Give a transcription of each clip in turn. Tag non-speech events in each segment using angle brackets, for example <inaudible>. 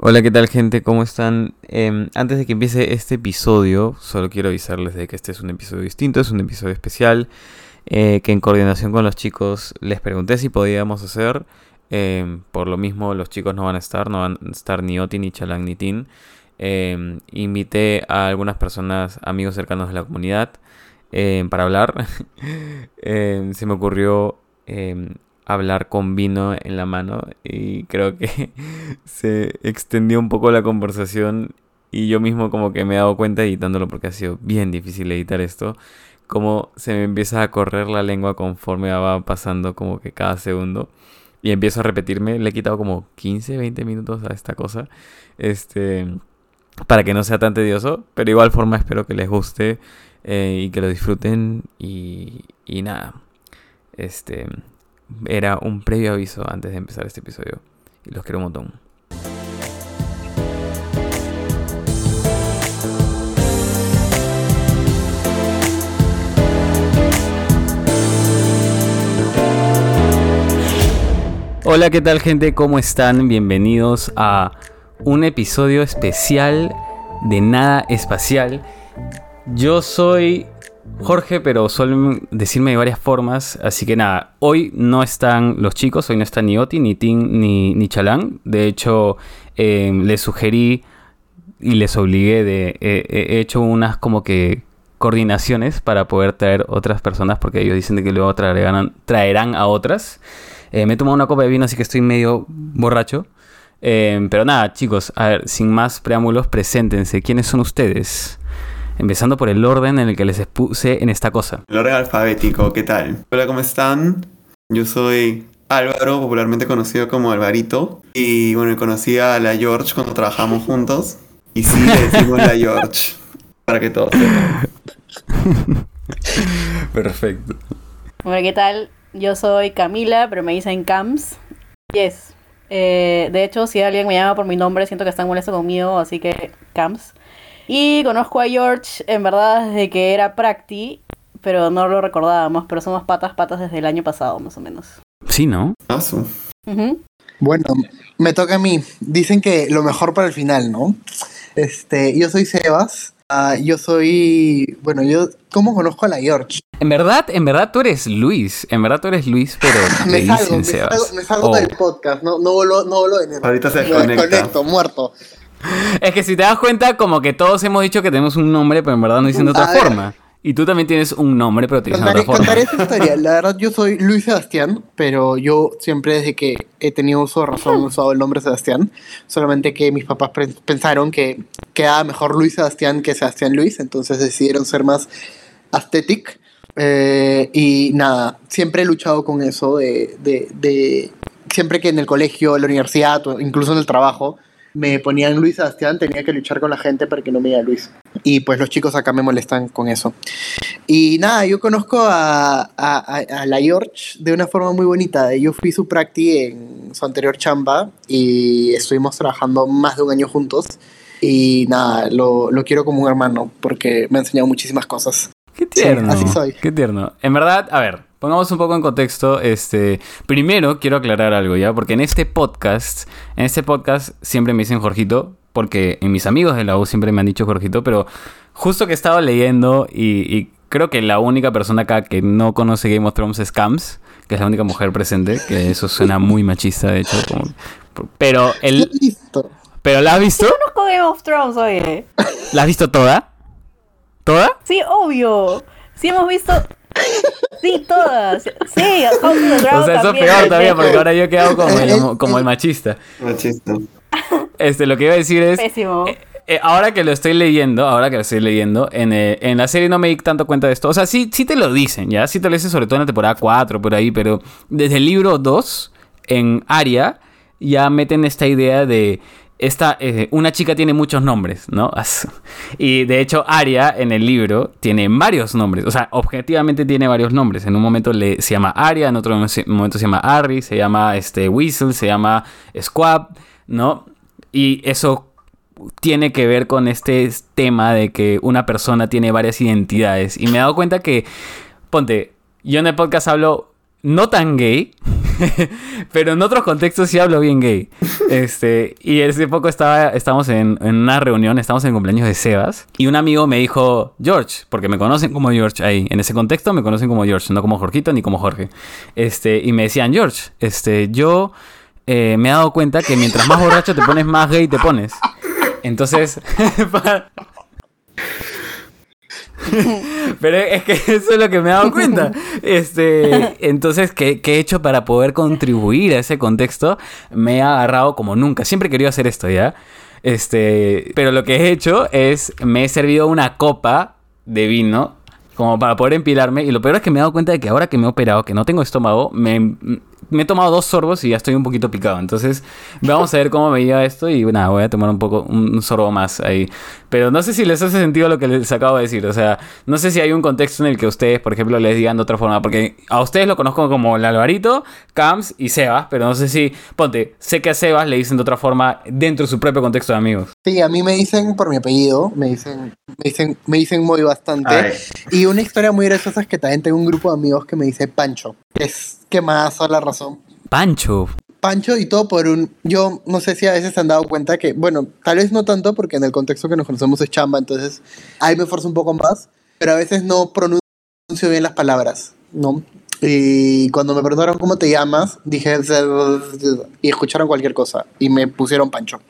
Hola, ¿qué tal gente? ¿Cómo están? Em, antes de que empiece este episodio, solo quiero avisarles de que este es un episodio distinto, es un episodio especial, eh, que en coordinación con los chicos les pregunté si podíamos hacer. Em, por lo mismo, los chicos no van a estar, no van a estar ni Oti, ni Chalang, ni Tin. Em, invité a algunas personas, amigos cercanos de la comunidad, para hablar. <laughs> se me ocurrió hablar con vino en la mano y creo que <laughs> se extendió un poco la conversación y yo mismo como que me he dado cuenta editándolo porque ha sido bien difícil editar esto, como se me empieza a correr la lengua conforme va pasando como que cada segundo y empiezo a repetirme, le he quitado como 15, 20 minutos a esta cosa, este, para que no sea tan tedioso, pero igual forma espero que les guste eh, y que lo disfruten y, y nada, este, era un previo aviso antes de empezar este episodio. Y los quiero un montón. Hola, ¿qué tal gente? ¿Cómo están? Bienvenidos a un episodio especial de Nada Espacial. Yo soy Jorge, pero suelen decirme de varias formas. Así que nada, hoy no están los chicos, hoy no están ni Oti, ni Tim, ni, ni Chalán. De hecho, em, les sugerí y les obligué de. he hecho unas como que coordinaciones para poder traer otras personas porque ellos dicen que luego traerán, traerán a otras. Eh, me he tomado una copa de vino, así que estoy medio borracho. Em, pero nada, chicos, a ver, sin más preámbulos, preséntense. ¿Quiénes son ustedes? Empezando por el orden en el que les expuse en esta cosa. El orden alfabético, ¿qué tal? Hola, ¿cómo están? Yo soy Álvaro, popularmente conocido como Alvarito. Y bueno, conocí a la George cuando trabajamos juntos. Y sí, le decimos la George. Para que todos sepan. <laughs> Perfecto. Hola, ¿qué tal? Yo soy Camila, pero me dicen Cams. Yes. Eh, de hecho, si alguien me llama por mi nombre, siento que están molesto conmigo, así que Cams. Y conozco a George, en verdad, desde que era Practi, pero no lo recordábamos, pero somos patas, patas desde el año pasado, más o menos. Sí, ¿no? Paso. Bueno, me toca a mí. Dicen que lo mejor para el final, ¿no? Este, yo soy Sebas. Ah, yo soy. Bueno, yo. ¿Cómo conozco a la George? En verdad, en verdad tú eres Luis. En verdad tú eres Luis, pero. <laughs> me, salgo, me, salgo, me salgo, del podcast. No, no vuelvo, no vuelvo de Ahorita se desconecta. muerto. <laughs> Es que si te das cuenta, como que todos hemos dicho que tenemos un nombre, pero en verdad no dicen de otra forma. Y tú también tienes un nombre, pero te dicen de otra forma. Contaré esa <laughs> historia. La verdad, yo soy Luis Sebastián, pero yo siempre desde que he tenido uso de razón he usado el nombre Sebastián. Solamente que mis papás pensaron que quedaba mejor Luis Sebastián que Sebastián Luis, entonces decidieron ser más aesthetic. Eh, y nada, siempre he luchado con eso de, de, de, Siempre que en el colegio, en la universidad o incluso en el trabajo me ponían Luis Sebastián, tenía que luchar con la gente para que no me diga Luis. Y pues los chicos acá me molestan con eso. Y nada, yo conozco a, a, la George de una forma muy bonita. Yo fui su practi en su anterior chamba y estuvimos trabajando más de un año juntos. Y nada, lo, lo quiero como un hermano porque me ha enseñado muchísimas cosas. Qué tierno. así soy. Qué tierno. En verdad, a ver, pongamos un poco en contexto. Este, primero quiero aclarar algo ya, porque en este podcast, en este podcast siempre me dicen Jorgito, porque en mis amigos de la U siempre me han dicho Jorgito, pero justo que estaba leyendo y, creo que la única persona acá que no conoce Game of Thrones es Cams, que es la única mujer presente, que eso suena muy machista de hecho, pero el ¿Pero la has visto? Yo conozco Game of Thrones, oye. ¿La has visto toda? ¿Toda? Sí, obvio. Sí hemos visto Sí, todas. Sí, House of the Dragon O sea, eso es peor todavía porque ahora yo he quedado como el, como el machista. Machista. Este, lo que iba a decir es... Pésimo. Eh, eh, ahora que lo estoy leyendo, ahora que lo estoy leyendo, en, eh, en, la serie no me di tanto cuenta de esto. O sea, sí, sí te lo dicen, ¿ya? Sí te lo dicen sobre todo en la temporada 4, por ahí, pero desde el libro 2, en Aria, ya meten esta idea de esta, eh, una chica tiene muchos nombres, ¿no? Y de hecho, Aria en el libro tiene varios nombres. O sea, objetivamente tiene varios nombres. En un momento le, se llama Aria, en otro momento se llama Harry, se llama este, Whistle, se llama Squab, ¿no? Y eso tiene que ver con este tema de que una persona tiene varias identidades. Y me he dado cuenta que, ponte, yo en el podcast hablo no tan gay, <laughs> pero en otros contextos sí hablo bien gay. <laughs> Este, y hace poco estaba, estábamos en, en una reunión, estábamos en el cumpleaños de Sebas, y un amigo me dijo, George, porque me conocen como George ahí, en ese contexto me conocen como George, no como Jorgito ni como Jorge. Este, y me decían, George, este, yo eh, me he dado cuenta que mientras más borracho te pones, más gay te pones. <laughs> Entonces, para- <laughs> pero es que <laughs> eso es lo que me he dado cuenta. Este, entonces, ¿qué, qué he hecho para poder contribuir a ese contexto? Me he agarrado como nunca. Siempre he querido hacer esto, ¿ya? Este, pero lo que he hecho es, me he servido una copa de vino como para poder empilarme. Y lo peor es que me he dado cuenta de que ahora que me he operado, que no tengo estómago, me, me he tomado dos sorbos y ya estoy un poquito picado. Entonces, vamos a ver cómo me lleva esto y nada, voy a tomar un poco, un, sorbo más ahí. Pero no sé si les hace sentido lo que les acabo de decir. O sea, no sé si hay un contexto en el que ustedes, por ejemplo, les digan de otra forma. Porque a ustedes lo conozco como el Alvarito, Cams y Sebas. Pero no sé si, ponte, sé que a Sebas le dicen de otra forma dentro de su propio contexto de amigos. Sí, a mí me dicen por mi apellido, me dicen, me dicen, me dicen muy bastante. Ay, Y una historia muy graciosa es que también tengo un grupo de amigos que me dice Pancho. Es que más la razón. Pancho. Pancho y todo por un... Yo no sé si a veces se han dado cuenta que, bueno, tal vez no tanto porque en el contexto que nos conocemos es chamba, entonces ahí me esfuerzo un poco más, pero a veces no pronuncio bien las palabras, ¿no? Y cuando me preguntaron cómo te llamas, dije... Y escucharon cualquier cosa y me pusieron Pancho.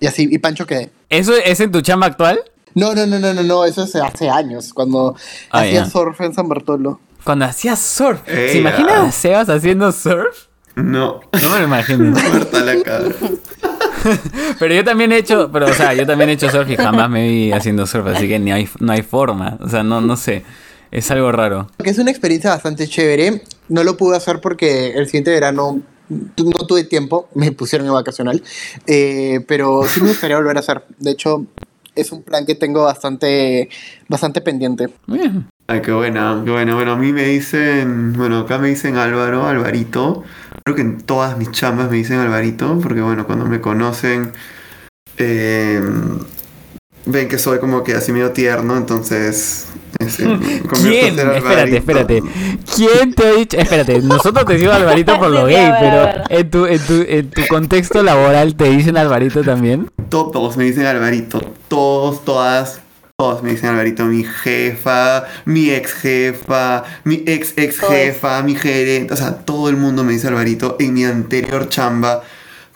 Y así, y Pancho quedé. ¿Eso es en tu chamba actual? No, no, no, no, no, no, eso es hace años, cuando Ah, hacía ya. surf en San Bartolo. Cuando hacías surf. ¿Se Ey, imaginan ah. a Sebas haciendo surf? no. No me lo imagino. <laughs> Muerta la cara. <laughs> Pero yo también he hecho, pero o sea, yo también he hecho surf y jamás me vi haciendo surf, así que ni hay, no hay forma. O sea, no, no sé. Es algo raro. Que es una experiencia bastante chévere. No lo pude hacer porque el siguiente verano no tuve tiempo, <laughs> me pusieron en vacacional. Eh, pero sí me gustaría volver a hacer. De hecho, es un plan que tengo bastante, bastante pendiente. Muy bien. Ay, qué buena, qué buena. Bueno, a mí me dicen, bueno, acá me dicen Álvaro, Alvarito. Creo que en todas mis chambas me dicen Alvarito, porque bueno, cuando me conocen, eh, ven que soy como que así medio tierno, entonces... <laughs> ¿Quién? Espérate, espérate. ¿Quién te ha dicho? Espérate, nosotros te decimos Alvarito por <laughs> lo gay, pero en tu, en, tu, en tu contexto laboral te dicen Alvarito también. Todos me dicen Alvarito, todos, todas, todos me dicen Alvarito, mi jefa, mi ex jefa, mi ex ex jefa, mi gerente, o sea, todo el mundo me dice Alvarito. En mi anterior chamba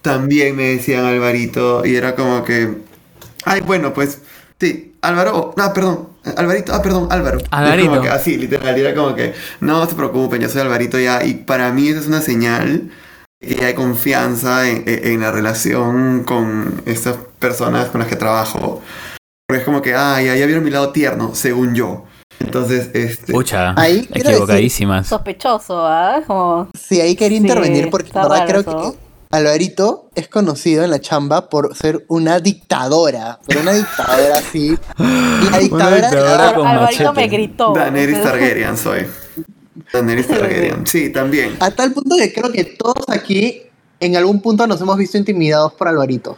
también me decían Alvarito y era como que, ay, bueno, pues, sí, Álvaro, ah, perdón, Alvarito, ah, perdón, Álvaro. Alvarito. como que así, literal, era como que, no se preocupen, yo soy Alvarito ya, y para mí esa es una señal que hay confianza en, en- en la relación con estas personas con las que trabajo. Porque es como que, ah, ya, ya vieron mi lado tierno, según yo. Entonces, este... Pucha, Ahí equivocadísimas. Sospechoso, ¿ah? Como... Sí, ahí quería Sí, intervenir porque en verdad creo eso. que Alvarito es conocido en la chamba por ser una dictadora. Pero una dictadora así. La <laughs> dictadora, dictadora con Alvarito machete. me gritó. Daenerys Targaryen soy. Daenerys <laughs> Targaryen. Sí, también. A tal punto que creo que todos aquí en algún punto nos hemos visto intimidados por Alvarito.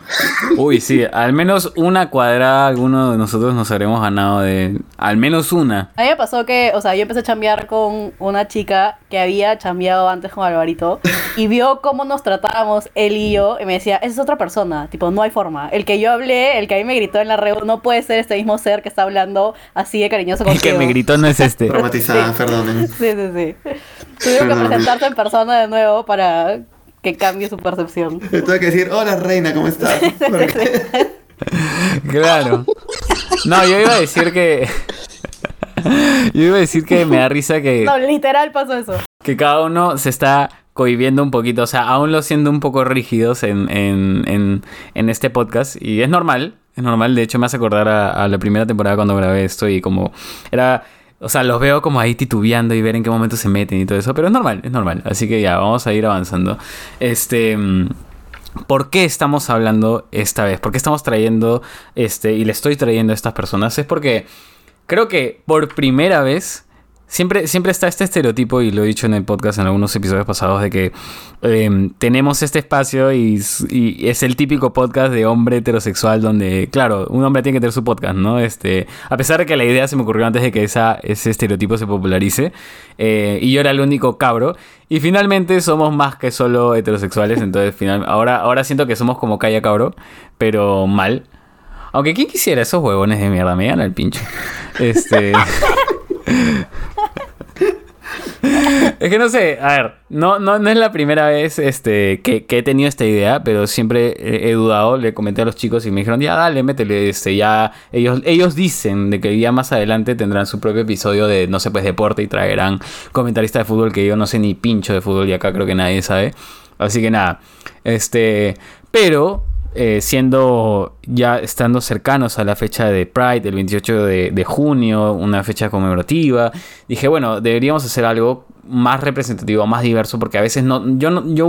Uy, sí, al menos una cuadrada alguno de nosotros nos habremos ganado de... Al menos una. A mí me pasó que, o sea, yo empecé a chambear con una chica que había chambeado antes con Alvarito y vio cómo nos tratábamos él y yo y me decía, esa es otra persona, tipo, no hay forma. El que yo hablé, el que a mí me gritó en la reunión, no puede ser este mismo ser que está hablando así de cariñoso El contigo. que me gritó no es este. Traumatizada, perdonen. Sí, sí, sí. Tuvieron que presentarse en persona de nuevo para que cambie su percepción. <laughs> Le tuve que decir, hola reina, ¿cómo estás? <laughs> Claro. No, yo iba a decir que... <laughs> Yo iba a decir que me da risa que... No, literal pasó eso. que cada uno se está cohibiendo un poquito, o sea, aún lo siendo un poco rígidos en, en, en, en este podcast. Y es normal, es normal. De hecho, me hace acordar a, a la primera temporada cuando grabé esto y como era... O sea, los veo como ahí titubeando y ver en qué momento se meten y todo eso. Pero es normal, es normal. Así que ya, vamos a ir avanzando. Este... mm, ¿Por qué estamos hablando esta vez? ¿Por qué estamos trayendo este y le estoy trayendo a estas personas? Es porque creo que por primera vez Siempre, siempre está este estereotipo, y lo he dicho en el podcast en algunos episodios pasados, de que eh, tenemos este espacio y es el típico podcast de hombre heterosexual donde, claro, un hombre tiene que tener su podcast, ¿no? Este, a pesar de que la idea se me ocurrió antes de que esa, ese estereotipo se popularice, eh, y yo era el único cabro, y finalmente somos más que solo heterosexuales, entonces final, ahora, ahora siento que somos como calla cabro, pero mal. Aunque quién quisiera esos huevones de mierda, me dan al pincho. Este... <laughs> <laughs> Es que no sé, a ver, no, no, no es la primera vez este, que, he tenido esta idea, pero siempre he, he dudado, le comenté a los chicos y me dijeron, ya dale, métele, este, ya, ellos, ellos dicen de que ya más adelante tendrán su propio episodio de, no sé, pues deporte y traerán comentaristas de fútbol que yo no sé ni pincho de fútbol y acá creo que nadie sabe. Así que nada, este, pero eh, siendo ya estando cercanos a la fecha de Pride, el 28 de, junio, una fecha conmemorativa, dije, bueno, deberíamos hacer algo más representativo, más diverso, porque a veces no, yo, no, yo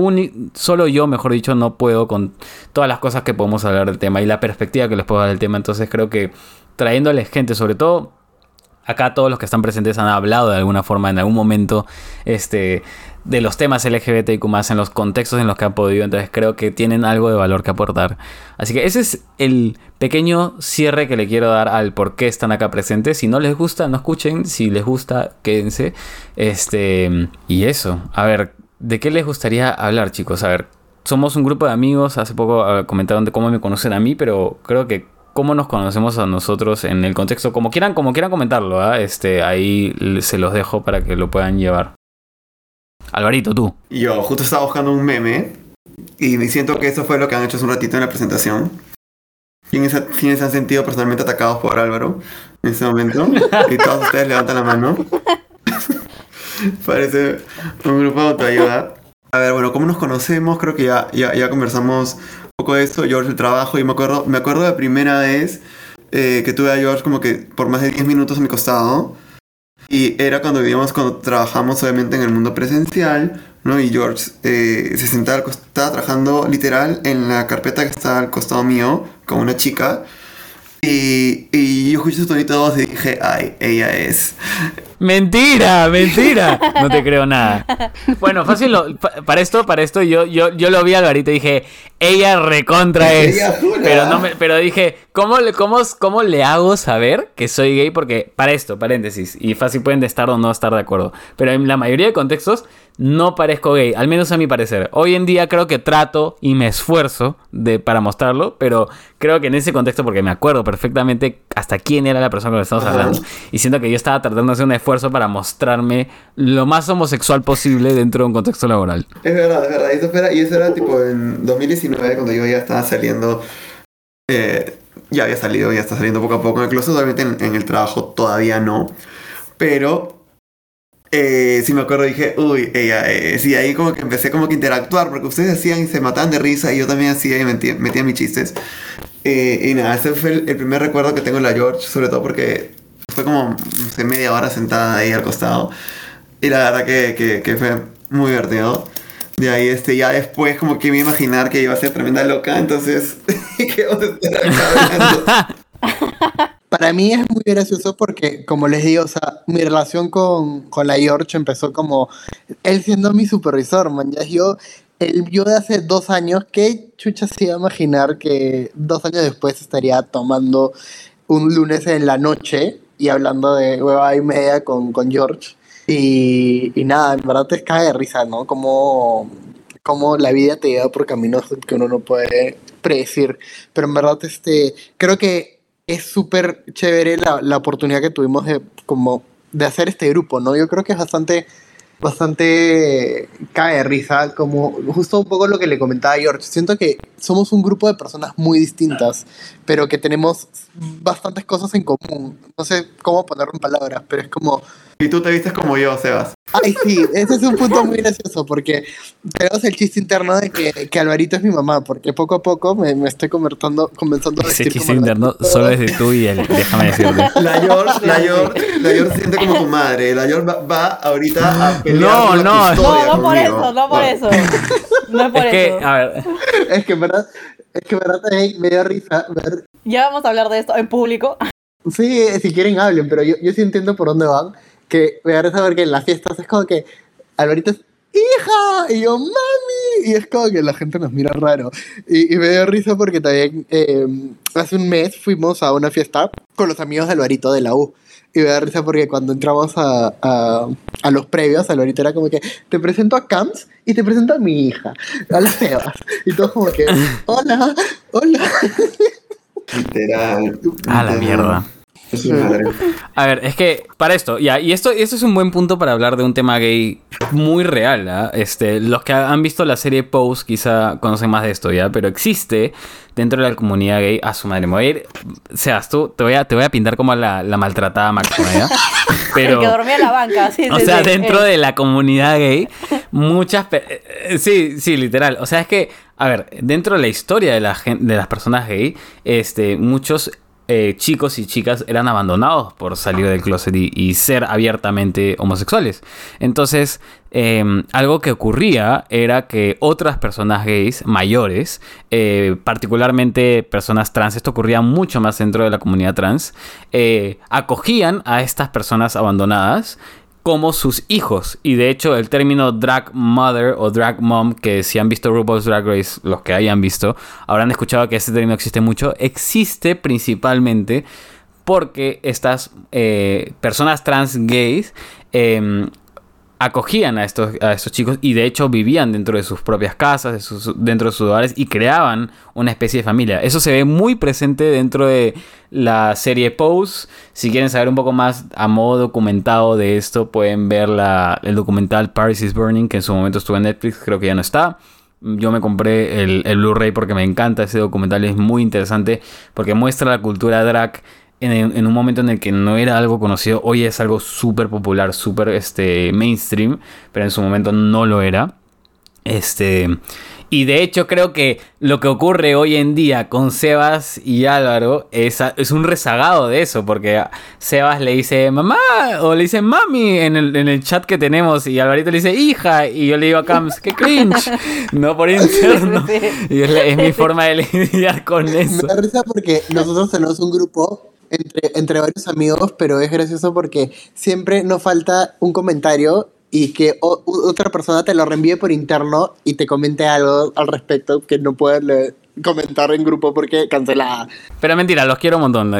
solo yo, mejor dicho, no puedo con todas las cosas que podemos hablar del tema y la perspectiva que les puedo dar del tema. Entonces creo que trayéndoles gente, sobre todo acá todos los que están presentes han hablado de alguna forma en algún momento este, de los temas LGBTIQ en los contextos en los que han podido. Entonces creo que tienen algo de valor que aportar. Así que ese es el pequeño cierre que le quiero dar al por qué están acá presentes. Si no les gusta, no escuchen. Si les gusta, quédense. Este, y eso. A ver, ¿de qué les gustaría hablar, chicos? A ver, somos un grupo de amigos. Hace poco eh, comentaron de cómo me conocen a mí, pero creo que cómo nos conocemos a nosotros en el contexto, como quieran, como quieran comentarlo, ¿ah? este, ahí se los dejo para que lo puedan llevar. Alvarito, tú. Yo justo estaba buscando un meme y me siento que eso fue lo que han hecho hace un ratito en la presentación. ¿Quiénes, quiénes han sentido personalmente atacados por Álvaro en ese momento? Y todos ustedes levantan la mano. <laughs> Parece un grupo de autoayuda. A ver, bueno, ¿cómo nos conocemos? Creo que ya, ya, ya conversamos un poco de esto. George, el trabajo. Y me acuerdo, me acuerdo de la primera vez eh, que tuve a George como que por más de 10 minutos a mi costado. Y era cuando vivíamos, cuando trabajamos obviamente en el mundo presencial, ¿no? Y George eh, se sentaba, estaba trabajando literal en la carpeta que está al costado mío con una chica. Y, y yo escuché su tonito de voz y dije, ay, ella es. Mentira, <laughs> mentira. No te creo nada. Bueno, fácil, lo- para esto, para esto yo, yo, yo lo vi a Alvarito y dije, ella recontra es. Ella. Pero no me, pero dije, ¿cómo cómo, ¿cómo le hago saber que soy gay? Porque, para esto, paréntesis, y fácil pueden estar o no estar de acuerdo. Pero en la mayoría de contextos no parezco gay, al menos a mi parecer. Hoy en día creo que trato y me esfuerzo de, para mostrarlo, pero creo que en ese contexto, porque me acuerdo perfectamente hasta quién era la persona con la que estamos hablando, y siento que yo estaba tratando de hacer un esfuerzo para mostrarme lo más homosexual posible dentro de un contexto laboral. Es verdad, es verdad. Y eso, era, y eso era tipo en 2019, cuando yo ya estaba saliendo. eh, ya había salido, ya está saliendo poco a poco en el closet. Obviamente en, en el trabajo todavía no. Pero. Eh, sí me acuerdo, dije, uy, ella es. Y ahí como que empecé como que interactuar, porque ustedes hacían y se mataban de risa, y yo también hacía y metía, metía mis chistes. Eh, y nada, ese fue el, el primer recuerdo que tengo de la George, sobre todo porque fue como, media hora sentada ahí al costado. Y la verdad que, que, que fue muy divertido. De ahí, este, ya después como que me imaginar que iba a ser tremenda loca, entonces, <laughs> ¿qué vamos a estar acá? <laughs> Para mí es muy gracioso porque, como les digo, o sea, mi relación con, con la George empezó como él siendo mi supervisor, man. Yo, el yo de hace dos años, ¿qué chucha se iba a imaginar que dos años después estaría tomando un lunes en la noche y hablando de hueva y media con, con George? Y, y nada, en verdad te cae de risa, ¿no? Como, como la vida te lleva por caminos que uno no puede predecir. Pero en verdad, este, creo que es súper chévere la, la oportunidad que tuvimos de, como, de hacer este grupo, ¿no? Yo creo que es bastante, bastante cae risa, como justo un poco lo que le comentaba George. Siento que somos un grupo de personas muy distintas, pero que tenemos bastantes cosas en común. No sé cómo ponerlo en palabras, pero es como, Y tú te vistes como yo, Sebas. Ay, sí, ese es un punto muy gracioso porque tenemos el chiste interno de que, que Alvarito es mi mamá, porque poco a poco me, me estoy convertando, comenzando a Ese vestir chiste interno Alvarito. solo es de tú y él, déjame decirte. La George, la George, la George se siente como tu madre. La George va, va ahorita a pelear No, la no. custodia No, no por conmigo. eso, no por eso. No es por Es que, eso. a ver, Es que en verdad, es que en verdad me dio risa ver. Ya vamos a hablar de esto en público. Sí, si quieren hablen, pero yo, yo sí entiendo por dónde van. que me da risa porque en las fiestas es como que Alvarito es hija y yo mami y es como que la gente nos mira raro y, y me dio risa porque también eh, hace un mes fuimos a una fiesta con los amigos de Alvarito de la U y me da risa porque cuando entramos a, a, a los previos Alvarito era como que te presento a Camps y te presento a mi hija a la Sebas y todos como que hola hola Literal. A la mierda. Es su madre. A ver, es que para esto, ya, y esto, esto es un buen punto para hablar de un tema gay muy real, ¿ah? Este, los que han visto la serie Pose quizá conocen más de esto, ¿ya? Pero existe dentro de la comunidad gay, a su madre, me voy a ir, Seas tú, te voy a, te voy a pintar como la, la maltratada máxima, ¿ya? <laughs> El que dormía en la banca, sí, O sí, sea, sí. dentro Eh, de la comunidad gay, muchas... eh, Sí, sí, literal. O sea, es que, a ver, dentro de la historia de, la de las personas gay, este, muchos eh, chicos y chicas eran abandonados por salir del closet y, ser abiertamente homosexuales. Entonces, eh, algo que ocurría era que otras personas gays mayores, eh, particularmente personas trans, esto ocurría mucho más dentro de la comunidad trans, eh, acogían a estas personas abandonadas como sus hijos. Y de hecho, el término drag mother o drag mom, que si han visto RuPaul's Drag Race, los que hayan visto, habrán escuchado que este término existe mucho, existe principalmente porque estas eh, personas trans gays eh, acogían a estos, a estos chicos y de hecho vivían dentro de sus propias casas, dentro de sus hogares y creaban una especie de familia. Eso se ve muy presente dentro de la serie Pose. Si quieren saber un poco más a modo documentado de esto, pueden ver la- el documental Paris is Burning, que en su momento estuvo en Netflix, creo que ya no está. Yo me compré el, el Blu-ray porque me encanta ese documental, es muy interesante porque muestra la cultura drag en, en un momento en el que no era algo conocido, hoy es algo súper popular, súper este, mainstream, pero en su momento no lo era. Este, y de hecho creo que lo que ocurre hoy en día con Sebas y Álvaro es, es un rezagado de eso, porque Sebas le dice mamá o le dice mami en el, en el chat que tenemos y Alvarito le dice hija y yo le digo a Cams, qué cringe, <laughs> no por interno. Y es, la- es mi forma de lidiar con Me eso. da risa porque nosotros tenemos un grupo entre, entre varios amigos, pero es gracioso porque siempre nos falta un comentario y que o- u- otra persona te lo reenvíe por interno y te comente algo al respecto que no puedes leer- comentar en grupo porque cancelada. Pero mentira, los quiero un montón.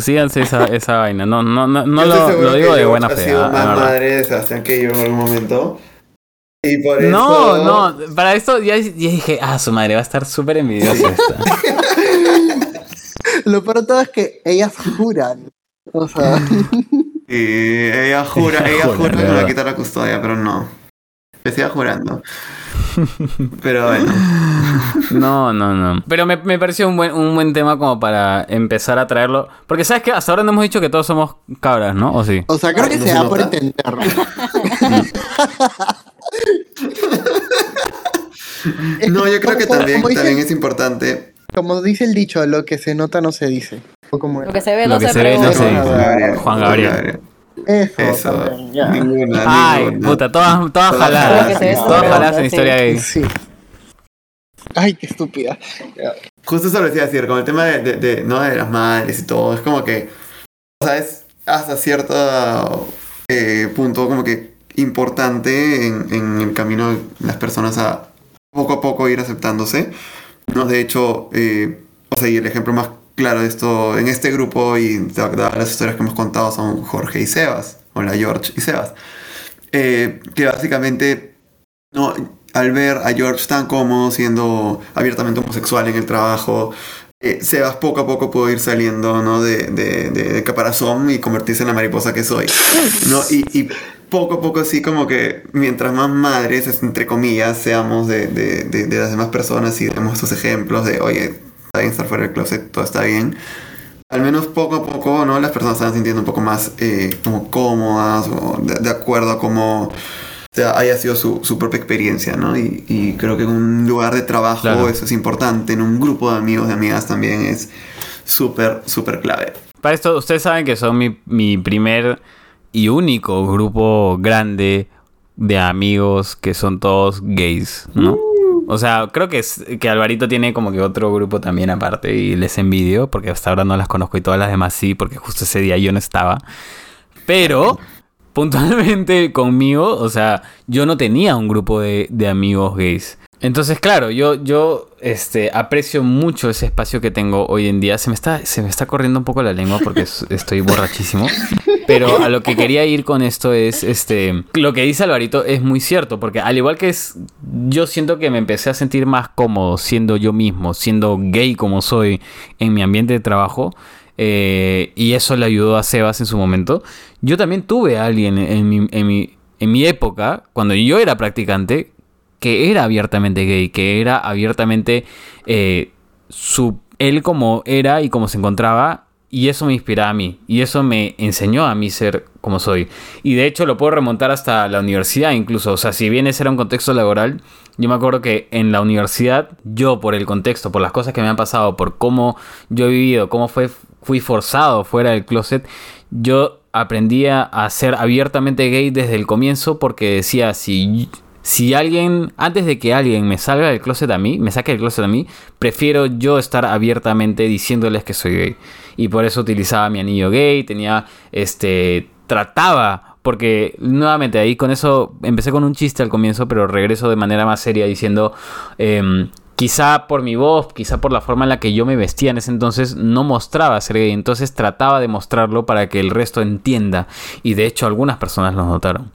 Síganse esa, <laughs> esa vaina. No, no, no, no lo, digo que de buena fe. sido ah, más madre de Sebastián que yo en algún momento. Y por eso... No, no, para esto ya, ya dije, ah, su madre va a estar súper envidiosa esta. <laughs> Lo peor de todo es que ellas juran. O sea, <laughs> Y ella jura, Ella ella jura, jura que me va a quitar la custodia, pero no. Me sigue jurando. Pero bueno. <laughs> No, no, no. Pero me, me pareció un buen, un buen tema como para empezar a traerlo. Porque sabes que hasta ahora no hemos dicho que todos somos cabras, ¿no? ¿O sí? o sea creo Ah, que ¿no se da por entender. <laughs> No, yo creo que también, también es importante. Como dice el dicho, lo que se nota no se dice. O como Lo que se ve no se se ve no se dice. Gabriel, Juan Gabriel. Eso, Eso. también, ya. Ninguna, Ay, ninguna. puta, todas, todas jaladas. Todas jaladas en sí. historia gay. Sí. Ay, qué estúpida. Justo eso lo decía decir, con el tema de, de, de- ¿no? de las madres y todo, es como que, o sea, es hasta cierto eh, punto como que importante en, en el camino de las personas a poco a poco ir aceptándose, ¿no? De hecho, o sea, y el ejemplo más claro de esto, en este grupo y las historias que hemos contado son Jorge y Sebas, o la George y Sebas, eh, que básicamente no, al ver a George tan cómodo siendo abiertamente homosexual en el trabajo, eh, Sebas poco a poco pudo ir saliendo ¿no? de, de, caparazón y convertirse en la mariposa que soy. ¿no? Poco a poco así como que mientras más madres, es- entre comillas, seamos de, de- de- de las demás personas y demos estos ejemplos de, oye, está bien estar fuera del closet, todo está bien. Al menos poco a poco, ¿no? Las personas están sintiendo un poco más eh, como cómodas o de, acuerdo a cómo sea, haya sido su, su propia experiencia, ¿no? Y, y creo que en un lugar de trabajo Claro. eso es importante, en un grupo de amigos, de amigas también es súper, súper clave. Para esto, ustedes saben que son mi, mi primer y único grupo grande de amigos que son todos gays, ¿no? O sea, creo que, es, que Alvarito tiene como que otro grupo también aparte y les envidio porque hasta ahora no las conozco y todas las demás sí, porque justo ese día yo no estaba. Pero, puntualmente conmigo, o sea, yo no tenía un grupo de, de amigos gays. Entonces, claro, yo, yo este, aprecio mucho ese espacio que tengo hoy en día. Se me está, se me está corriendo un poco la lengua porque es- <laughs> estoy borrachísimo. Pero a lo que quería ir con esto es, este, lo que dice Alvarito es muy cierto, porque al igual que es, yo siento que me empecé a sentir más cómodo siendo yo mismo, siendo gay como soy en mi ambiente de trabajo. eh, y eso le ayudó a Sebas en su momento. Yo también tuve a alguien en mi, en mi, en mi época, cuando yo era practicante, que era abiertamente gay, que era abiertamente eh, su, él como era y como se encontraba, y eso me inspiraba a mí, y eso me enseñó a mí ser como soy. Y de hecho lo puedo remontar hasta la universidad incluso, o sea, si bien ese era un contexto laboral, yo me acuerdo que en la universidad, yo por el contexto, por las cosas que me han pasado, por cómo yo he vivido, cómo fue, fui forzado fuera del closet, yo aprendí a a ser abiertamente gay desde el comienzo porque decía, si, si alguien, antes de que alguien me salga del closet a mí, me saque del closet a mí, prefiero yo estar abiertamente diciéndoles que soy gay. Y por eso utilizaba mi anillo gay, tenía, este, trataba, porque nuevamente ahí con eso empecé con un chiste al comienzo, pero regreso de manera más seria diciendo... em, Quizá por mi voz, quizá por la forma en la que yo me vestía en ese entonces, no mostraba ser gay. Entonces trataba de mostrarlo para que el resto entienda. Y de hecho algunas personas lo notaron.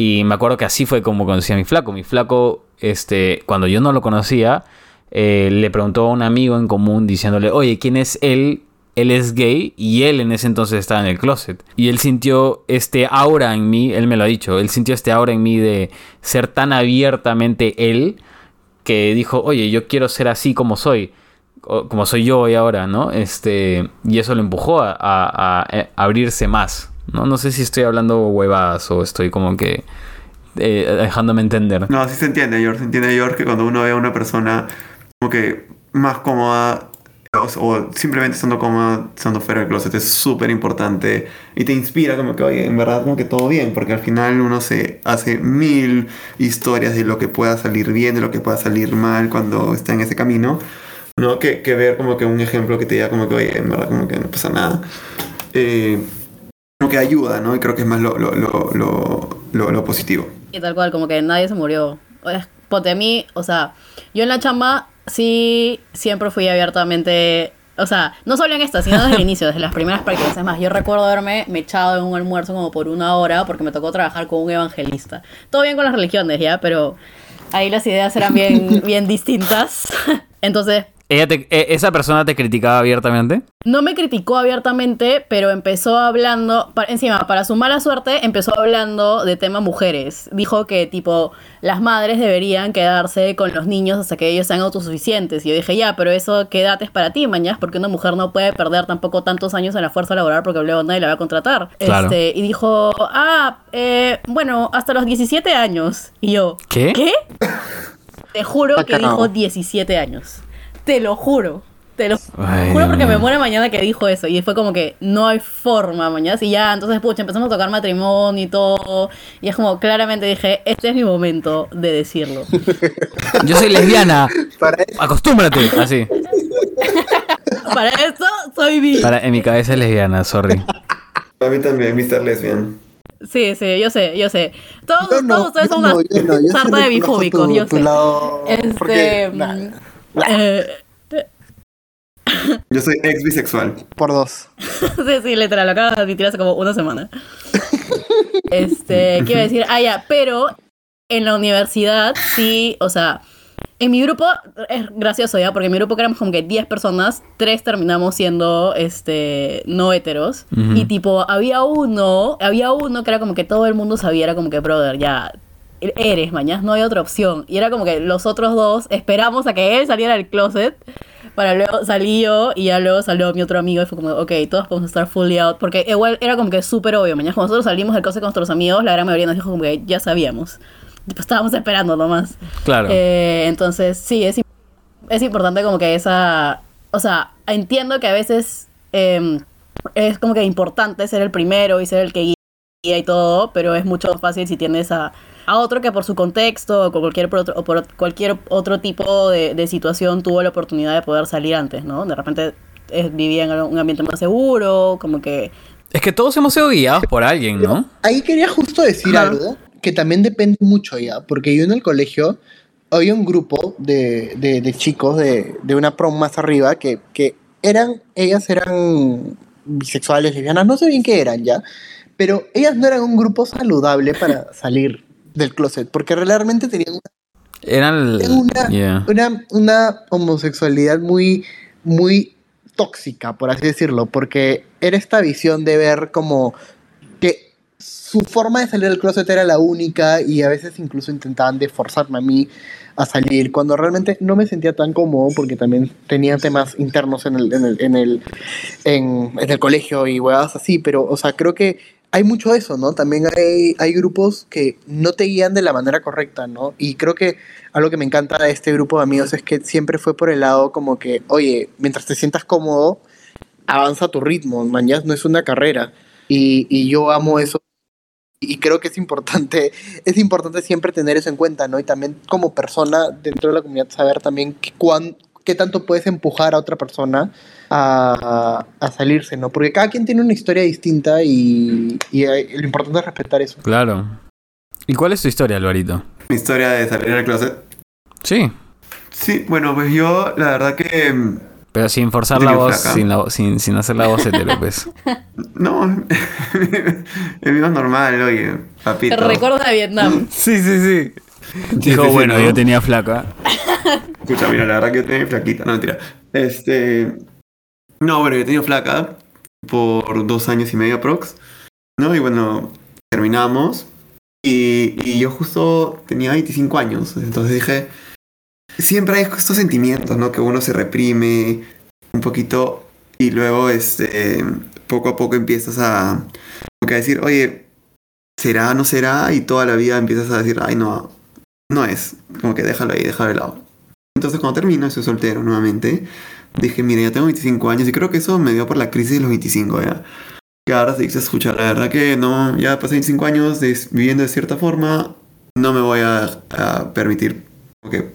Y me acuerdo que así fue como conocí a mi flaco. Mi flaco, este, cuando yo no lo conocía, eh, le preguntó a un amigo en común diciéndole, oye, ¿quién es él? Él es gay y él en ese entonces estaba en el closet. Y él sintió este aura en mí, él me lo ha dicho, él sintió este aura en mí de ser tan abiertamente él que dijo, oye, yo quiero ser así como soy, como soy yo hoy ahora, ¿no? Este, y eso lo empujó a, a abrirse más, ¿no? No sé si estoy hablando huevadas o estoy como que eh, dejándome entender. No, sí se entiende, George. Se entiende, George, que cuando uno ve a una persona como que más cómoda o, o simplemente estando cómoda, estando fuera del closet, es súper importante y te inspira como que, oye, en verdad como que todo bien, porque al final uno se hace mil historias de lo que pueda salir bien, de lo que pueda salir mal cuando está en ese camino, ¿no? Que, que ver como que un ejemplo que te diga como que, oye, en verdad como que no pasa nada. Eh, que ayuda, ¿no? Y creo que es más lo, lo, lo, lo, positivo. Y tal cual, como que nadie se murió. Ponte a o sea, yo en la chamba sí siempre fui abiertamente. O sea, no solo en esta, sino desde el inicio, desde las primeras prácticas. Es más, yo recuerdo haberme me echado en un almuerzo como por una hora porque me tocó trabajar con un evangelista. Todo bien con las religiones, ya, pero ahí las ideas eran bien, bien distintas. <laughs> Entonces, Ella te- eh, ¿Esa persona te criticaba abiertamente? no me criticó abiertamente, pero empezó hablando, encima, para su mala suerte, empezó hablando de tema mujeres. Dijo que, tipo, las madres deberían quedarse con los niños hasta que ellos sean autosuficientes. Y yo dije, ya, pero eso, ¿qué edad es para ti, mañana? Porque una mujer no puede perder tampoco tantos años en la fuerza laboral porque luego nadie la va a contratar. Claro. Este, y dijo, ah, eh, bueno, hasta los 17 años. Y yo, ¿Qué? ¿qué? <laughs> Te juro Está que dijo 17 años. Te lo juro. Te lo Ay, juro porque me muere mañana que dijo eso. Y fue como que no hay forma mañana. Y ya, entonces, pucha, empezamos a tocar matrimonio y todo. Y es como, claramente dije, este es mi momento de decirlo. <laughs> Yo soy lesbiana. Para Acostúmbrate. <laughs> Así. Para esto, soy bi. Para, en mi cabeza es lesbiana, sorry. A mí también, Mr. Lesbian. Sí, sí, yo sé, yo sé. Todos, Yo no, todos ustedes yo son no, una yo no, yo sarta sí de bifóbicos, yo tu sé. lado, Este. porque, nah, eh, Yo soy ex bisexual. por dos. <laughs> Sí, sí, literal, lo acabo de admitir hace como una semana. <laughs> Este, quiero decir, ah, ya, pero en la universidad sí, o sea, en mi grupo es gracioso ya, porque en mi grupo que éramos como que 10 personas, 3 terminamos siendo este no heteros. Y tipo, había uno, había uno que era como que todo el mundo sabía, era como que, brother, ya. Eres, mañana no hay otra opción. Y era como que los otros dos esperamos a que él saliera del closet para luego salí yo y ya luego salió mi otro amigo y fue como, ok, todos podemos estar fully out. Porque igual era como que súper obvio. Mañana cuando nosotros salimos del closet con nuestros amigos, la gran mayoría nos dijo como que ya sabíamos. Estábamos esperando nomás. Claro. Eh, entonces, sí, es, es importante como que esa... O sea, entiendo que a veces eh, es como que importante ser el primero y ser el que guía y todo, pero es mucho más fácil si tienes a, a otro que por su contexto o por cualquier, por otro, o por cualquier otro tipo de, de situación tuvo la oportunidad de poder salir antes, ¿no? De repente eh, vivía en un ambiente más seguro, como que Es que todos hemos sido guiados por alguien, ¿no? Ahí quería justo decir Ajá. algo que también depende mucho ya, porque yo en el colegio había un grupo de, de- de chicos de, de una prom más arriba que, que eran, ellas eran bisexuales, lesbianas, no sé bien qué eran ya, pero ellas no eran un grupo saludable para salir del closet, porque realmente tenían Eran... Una- Yeah. una, una homosexualidad muy, muy tóxica, por así decirlo, porque era esta visión de ver como que su forma de salir del closet era la única y a veces incluso intentaban de forzarme a mí a salir cuando realmente no me sentía tan cómodo porque también tenía temas internos en el, en el, en el, en, en el colegio y huevadas así, pero o sea, creo que hay mucho eso, ¿no? También hay, hay grupos que no te guían de la manera correcta, ¿no? Y creo que algo que me encanta de este grupo de amigos es que siempre fue por el lado como que, oye, mientras te sientas cómodo, avanza tu ritmo, mañana no es una carrera. Y, y yo amo eso. Y creo que es importante, <laughs> es importante siempre tener eso en cuenta, ¿no? Y también como persona dentro de la comunidad saber también cuán- qué tanto puedes empujar a otra persona a, a salirse, ¿no? Porque cada quien tiene una historia distinta y, y hay- lo importante es respetar eso. Claro. ¿Y cuál es tu historia, Alvarito? Mi historia de salir del closet. Sí. Sí, bueno, pues yo la verdad que... mm, Pero sin forzar la voz, sin, la sin, sin hacer la voz hetero, pues. <laughs> No, el <laughs> mío es normal, oye, Te papito. recuerda a Vietnam. Sí, sí, sí. <laughs> Sí, sí, sí, ¿no? tenía flaca. <laughs> Escucha, mira, la verdad que yo tenía flaquita, no mentira. Este. No, bueno, yo he tenido flaca por dos años y medio prox. ¿No? Y bueno, terminamos. Y, y yo justo tenía 25 años. Entonces dije. Siempre hay estos sentimientos, ¿no? Que uno se reprime un poquito. Y luego, este. Poco a poco empiezas a. Como que a decir, oye. ¿Será, no será? Y toda la vida empiezas a decir, ay, no. No es. Como que déjalo ahí, déjalo de lado. Entonces cuando termino, estoy soltero nuevamente, dije, mira, ya tengo 25 años y creo que eso me dio por la crisis de los 25, ¿ya? Que ahora se dice, escucha, la verdad que no, ya pasé 25 años viviendo de cierta forma, no me voy a, permitir que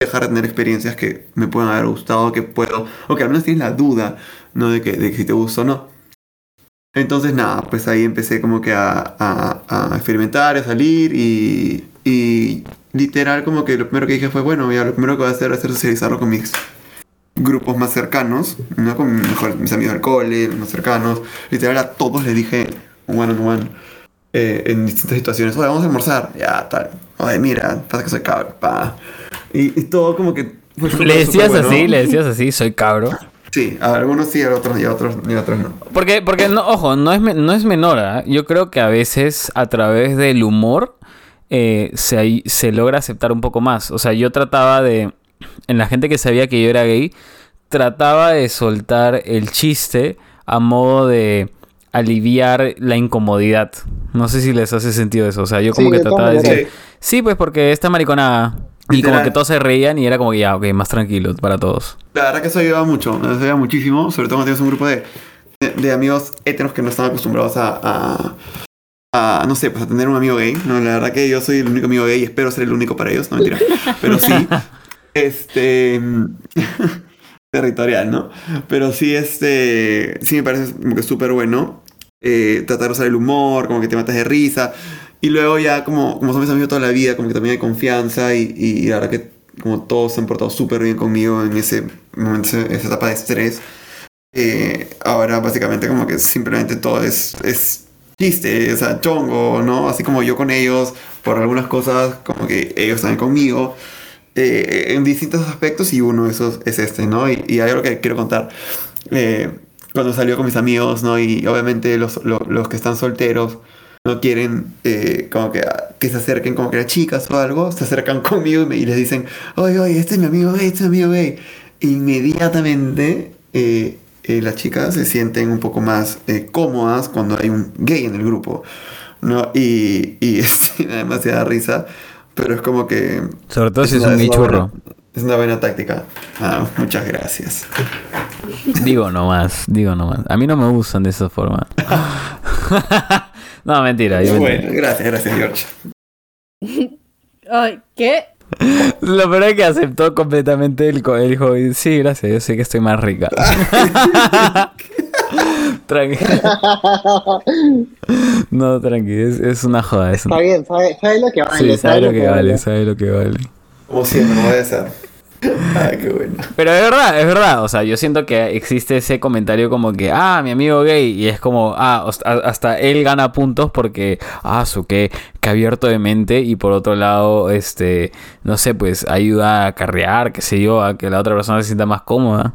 dejar de tener experiencias que me puedan haber gustado, que puedo, o que al menos tienes la duda, ¿no? De que, de que si te gusta o no. Entonces nada, pues ahí empecé como que a- a experimentar, a salir y, y literal como que lo primero que dije fue, bueno, ya lo primero que voy a hacer ser socializarlo con mis grupos más cercanos, ¿no? Con mis, mejor- mis amigos del cole, los más cercanos. Literal a todos les dije one on one eh, en distintas situaciones, oye, vamos a almorzar, ya, tal. Oye, mira, pasa que soy cabrón, pa. Y, y todo como que... fue súper, Le decías bueno. así, le decías así, soy cabro. Sí, a algunos sí, a otros y a otros, y a otros no. Porque, porque no, ojo, no es, no es menor, ¿ah? Yo creo que a veces a través del humor eh, se, ahí- se logra aceptar un poco más. O sea, yo trataba de. En la gente que sabía que yo era gay, trataba de soltar el chiste a modo de aliviar la incomodidad. No sé si les hace sentido eso. O sea, yo como Sí, que de trataba de decir. Sí, pues porque esta mariconada. Y como que todos se reían y era como que ya, ok, más tranquilo para todos. La verdad que eso ayuda mucho, eso ayuda muchísimo, sobre todo cuando tienes un grupo de, de, de amigos heteros que no están acostumbrados a, a, a, no sé, pues a tener un amigo gay. No, la verdad que yo soy el único amigo gay y espero ser el único para ellos, no mentira. <laughs> Pero sí, este... <laughs> territorial, ¿no? Pero sí, este... Sí me parece como que súper bueno eh, tratar de usar el humor, como que te matas de risa. Y luego ya como, como son mis amigos toda la vida, como que también hay confianza y, y, la verdad que como todos se han portado súper bien conmigo en ese momento, esa etapa de estrés. eh, ahora básicamente como que simplemente todo es, es chiste, o sea, chongo, ¿no? Así como yo con ellos, por algunas cosas, como que ellos también conmigo, eh, en distintos aspectos y uno de esos es este, ¿no? Y, y hay algo que quiero contar. Eh, cuando salió con mis amigos, ¿no? Y obviamente los, lo- los que están solteros no quieren eh, como que, que se acerquen como que a chicas o algo, se acercan <laughs> conmigo y, me- y les dicen, oye, oye, este es mi amigo gay, este es mi amigo gay. Inmediatamente eh, las chicas se sienten un poco más eh, cómodas cuando hay un gay en el grupo, ¿no? Y, y este, me da demasiada risa, pero es como que... Sobre todo si es una- un gay una buena- churro. es una buena táctica. Ah, muchas gracias. Digo nomás, digo nomás. A mí no me gustan de esa forma. <laughs> no, mentira. yo Bueno, mentira. gracias, gracias, George. <laughs> Ay, ¿qué? Lo peor es que aceptó completamente el, co- el dijo, sí, gracias, yo sé que estoy más rica. <laughs> tranqui. No, tranqui, es, es una joda. Es Está una... bien, sabe, sabe lo que vale. Sí, sabe lo que vale, sabe lo que vale. Como siempre, no puede ser. Ay, <laughs> qué bueno. Pero es verdad, es verdad. O sea, yo siento que existe ese comentario como que, ah, mi amigo gay. Y es como, ah, hasta- él gana puntos porque, ah, su que, que abierto de mente. Y por otro lado, este, no sé, pues ayuda a carrear, qué sé yo, a que la otra persona se sienta más cómoda.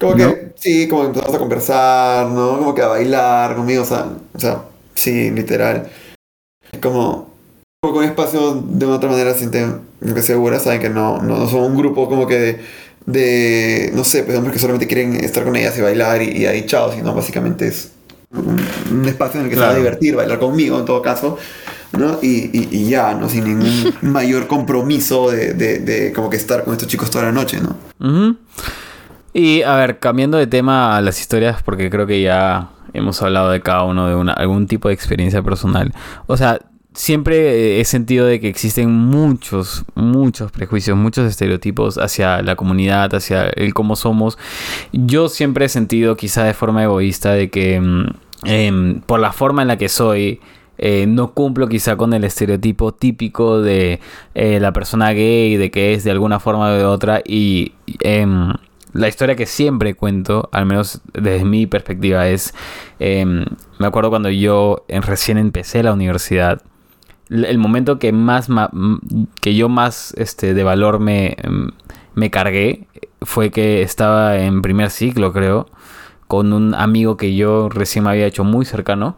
Como que, sí, como que empezamos a conversar, ¿no? Como que a bailar conmigo, o sea, o sea, sí, literal. Es como, como con espacio de una otra manera sienten que seguras, saben que no, no, no son un grupo como que de, de, no sé, pues hombres que solamente quieren estar con ellas y bailar y, y ahí chao, sino básicamente es un, un espacio en el que se va a divertir, bailar conmigo en todo caso, ¿no? Y, y, y ya, ¿no? Sin ningún <laughs> mayor compromiso de, de, de como que estar con estos chicos toda la noche, ¿no? Y a ver, cambiando de tema a las historias, porque creo que ya hemos hablado de cada uno de una, algún tipo de experiencia personal. O sea, siempre he sentido de que existen muchos, muchos prejuicios, muchos estereotipos hacia la comunidad, hacia el cómo somos. Yo siempre he sentido, quizá de forma egoísta, de que mm, em, por la forma en la que soy, eh, no cumplo quizá con el estereotipo típico de eh, la persona gay, de que es de alguna forma o de otra. Y em, la historia que siempre cuento, al menos desde mi perspectiva, es, em, me acuerdo cuando yo eh, recién empecé la universidad, el momento que más ma- que yo más este de valor me, em, me cargué fue que estaba en primer ciclo creo con un amigo que yo recién me había hecho muy cercano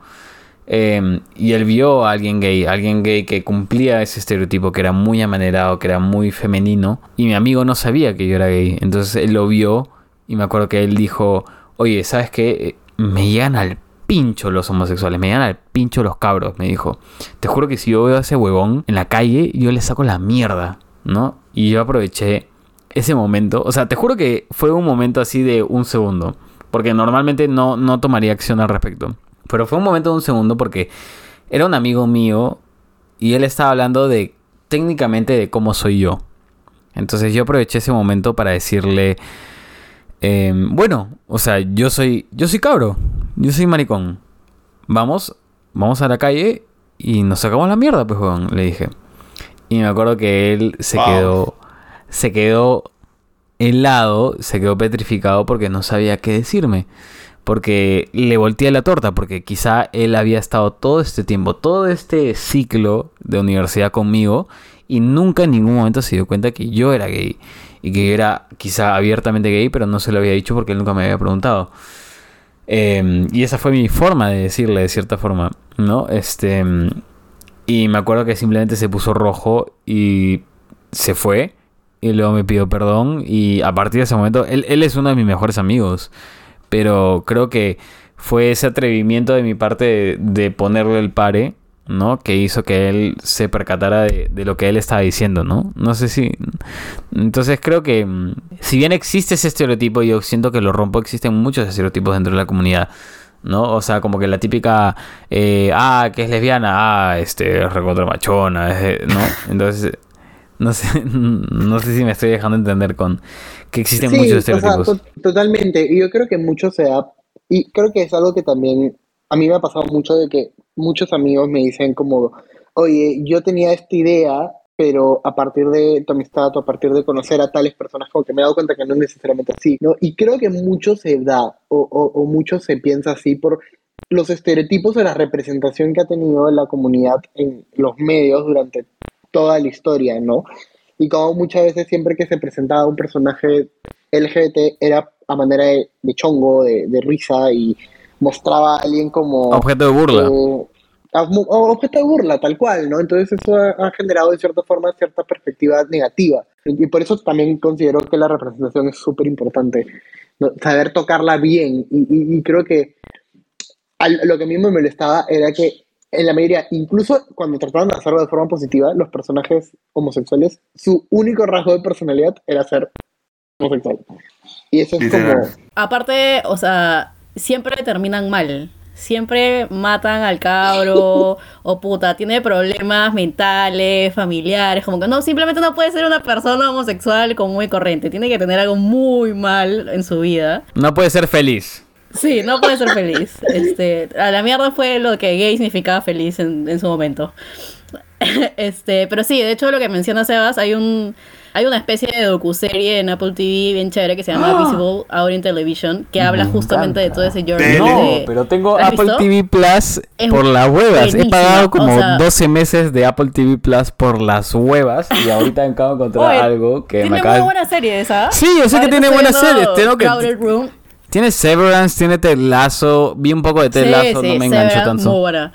eh, y él vio a alguien gay, alguien gay que cumplía ese estereotipo, que era muy amanerado, que era muy femenino. Y mi amigo no sabía que yo era gay. Entonces él lo vio y me acuerdo que él dijo, oye, ¿sabes qué? Me llegan al pincho los homosexuales, me llegan al pincho los cabros, me dijo. Te juro que si yo veo a ese huevón en la calle, yo le saco la mierda, ¿no? Y yo aproveché ese momento. O sea, te juro que fue un momento así de un segundo. Porque normalmente no, no tomaría acción al respecto. Pero fue un momento de un segundo porque era un amigo mío y él estaba hablando de técnicamente de cómo soy yo. Entonces yo aproveché ese momento para decirle, eh, bueno, o sea, yo soy, yo soy cabro, yo soy maricón. Vamos, vamos a la calle y nos sacamos la mierda, pues, weón", le dije. Y me acuerdo que él se Wow. quedó, se quedó helado, se quedó petrificado porque no sabía qué decirme. Porque le volteé la torta, porque quizá él había estado todo este tiempo, todo este ciclo de universidad conmigo y nunca en ningún momento se dio cuenta que yo era gay. Y que era quizá abiertamente gay, pero no se lo había dicho porque él nunca me había preguntado. Eh, y esa fue mi forma de decirle, de cierta forma, ¿no? Este. Y me acuerdo que simplemente se puso rojo y se fue. Y luego me pidió perdón. Y a partir de ese momento, él, él es uno de mis mejores amigos. Pero creo que fue ese atrevimiento de mi parte de ponerle el pare, ¿no? Que hizo que él se percatara de, de lo que él estaba diciendo, ¿no? No sé si... Entonces creo que mm, si bien existe ese estereotipo, yo siento que lo rompo, existen muchos estereotipos dentro de la comunidad. ¿No? O sea, como que la típica, eh, ah, que es lesbiana, ah, este, es recontra machona, ¿no? <laughs> Entonces, no sé, <laughs> no sé si me estoy dejando entender con que existen Sí, muchos o sea, estereotipos. to- totalmente. Y yo creo que mucho se da, y creo que es algo que también a mí me ha pasado mucho de que muchos amigos me dicen como, oye, yo tenía esta idea, pero a partir de tu amistad o a partir de conocer a tales personas, como que me he dado cuenta que no es necesariamente así, ¿no? Y creo que mucho se da, o, o, o mucho se piensa así por los estereotipos de la representación que ha tenido la comunidad en los medios durante toda la historia, ¿no? Y como muchas veces siempre que se presentaba un personaje LGBT era a manera de, de chongo, de, de risa y mostraba a alguien como... Objeto de burla. eh, objeto de burla, tal cual, ¿no? Entonces eso ha, ha generado de cierta forma cierta perspectiva negativa. Y por eso también considero que la representación es súper importante. ¿no? Saber tocarla bien. Y, y- y creo que al- lo que a mí me molestaba era que en la mayoría, incluso cuando trataban de hacerlo de forma positiva, los personajes homosexuales, su único rasgo de personalidad era ser homosexual. Y eso es Literal. como... Aparte, o sea, siempre terminan mal. Siempre matan al cabro o puta, tiene problemas mentales, familiares, como que no, simplemente no puede ser una persona homosexual común y corriente, tiene que tener algo muy mal en su vida. No puede ser feliz. Sí, no puede ser feliz. <laughs> Este, a la mierda fue lo que gay significaba feliz en, en su momento. <laughs> Este, pero sí, de hecho lo que menciona Sebas, hay un hay una especie de docuserie en Apple TV bien chévere que se llama Ah. Visible Out in Television, que habla Me justamente de todo ese journey. No, de- pero tengo ¿Lo has Apple visto? TV Plus Es por las huevas. He pagado como o sea- 12 meses de Apple TV Plus por las huevas y ahorita acabo de encontrar Oye, algo que me Tiene acaba muy de- buena serie esa. Sí, yo sé que tiene buenas series, tengo que- Room. Tiene Severance, tiene Ted Lasso, vi un poco de Ted Sí, Lasso, sí, no me enganchó tanto. Muy buena.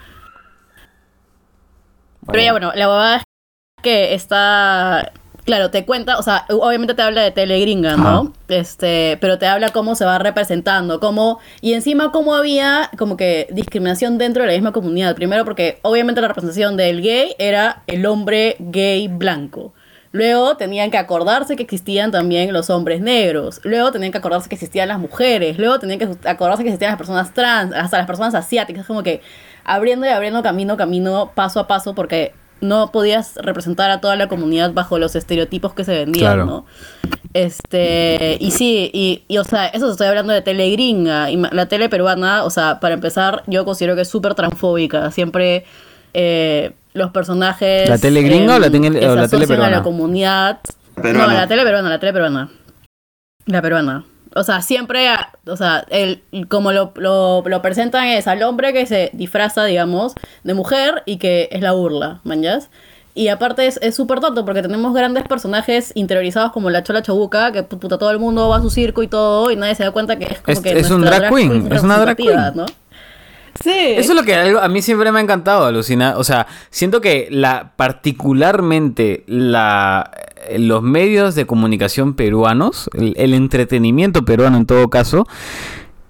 Pero ya bueno, la huevada es que está. Claro, te cuenta, o sea, obviamente te habla de tele gringa, ¿no? Este, pero te habla cómo se va representando, cómo, y encima cómo había como que discriminación dentro de la misma comunidad. Primero porque obviamente la representación del gay era el hombre gay blanco. Luego tenían que acordarse que existían también los hombres negros. Luego tenían que acordarse que existían las mujeres. Luego tenían que acordarse que existían las personas trans, hasta las personas asiáticas. Como que abriendo y abriendo camino, camino, paso a paso, porque no podías representar a toda la comunidad bajo los estereotipos que se vendían, Claro. ¿no? Este, y sí, y, y, o sea, eso estoy hablando de tele gringa. Y la tele peruana, o sea, para empezar, yo considero que es súper transfóbica. Siempre eh, los personajes. ¿La tele gringa o la em, o se la tele a la comunidad. Peruana. No, la tele peruana, la tele peruana. La peruana. O sea, siempre, o sea, el, como lo, lo, lo presentan es al hombre que se disfraza, digamos, de mujer y que es la burla, ¿manjas? Y aparte es súper tonto porque tenemos grandes personajes interiorizados como la Chola Chabuca, que puta todo el mundo va a su circo y todo y nadie se da cuenta que es como Es- que es un nuestra drag queen, es una drag queen. ¿no? Sí. Eso es lo que a mí siempre me ha encantado, alucina. O sea, siento que la particularmente la los medios de comunicación peruanos, el, el entretenimiento peruano en todo caso,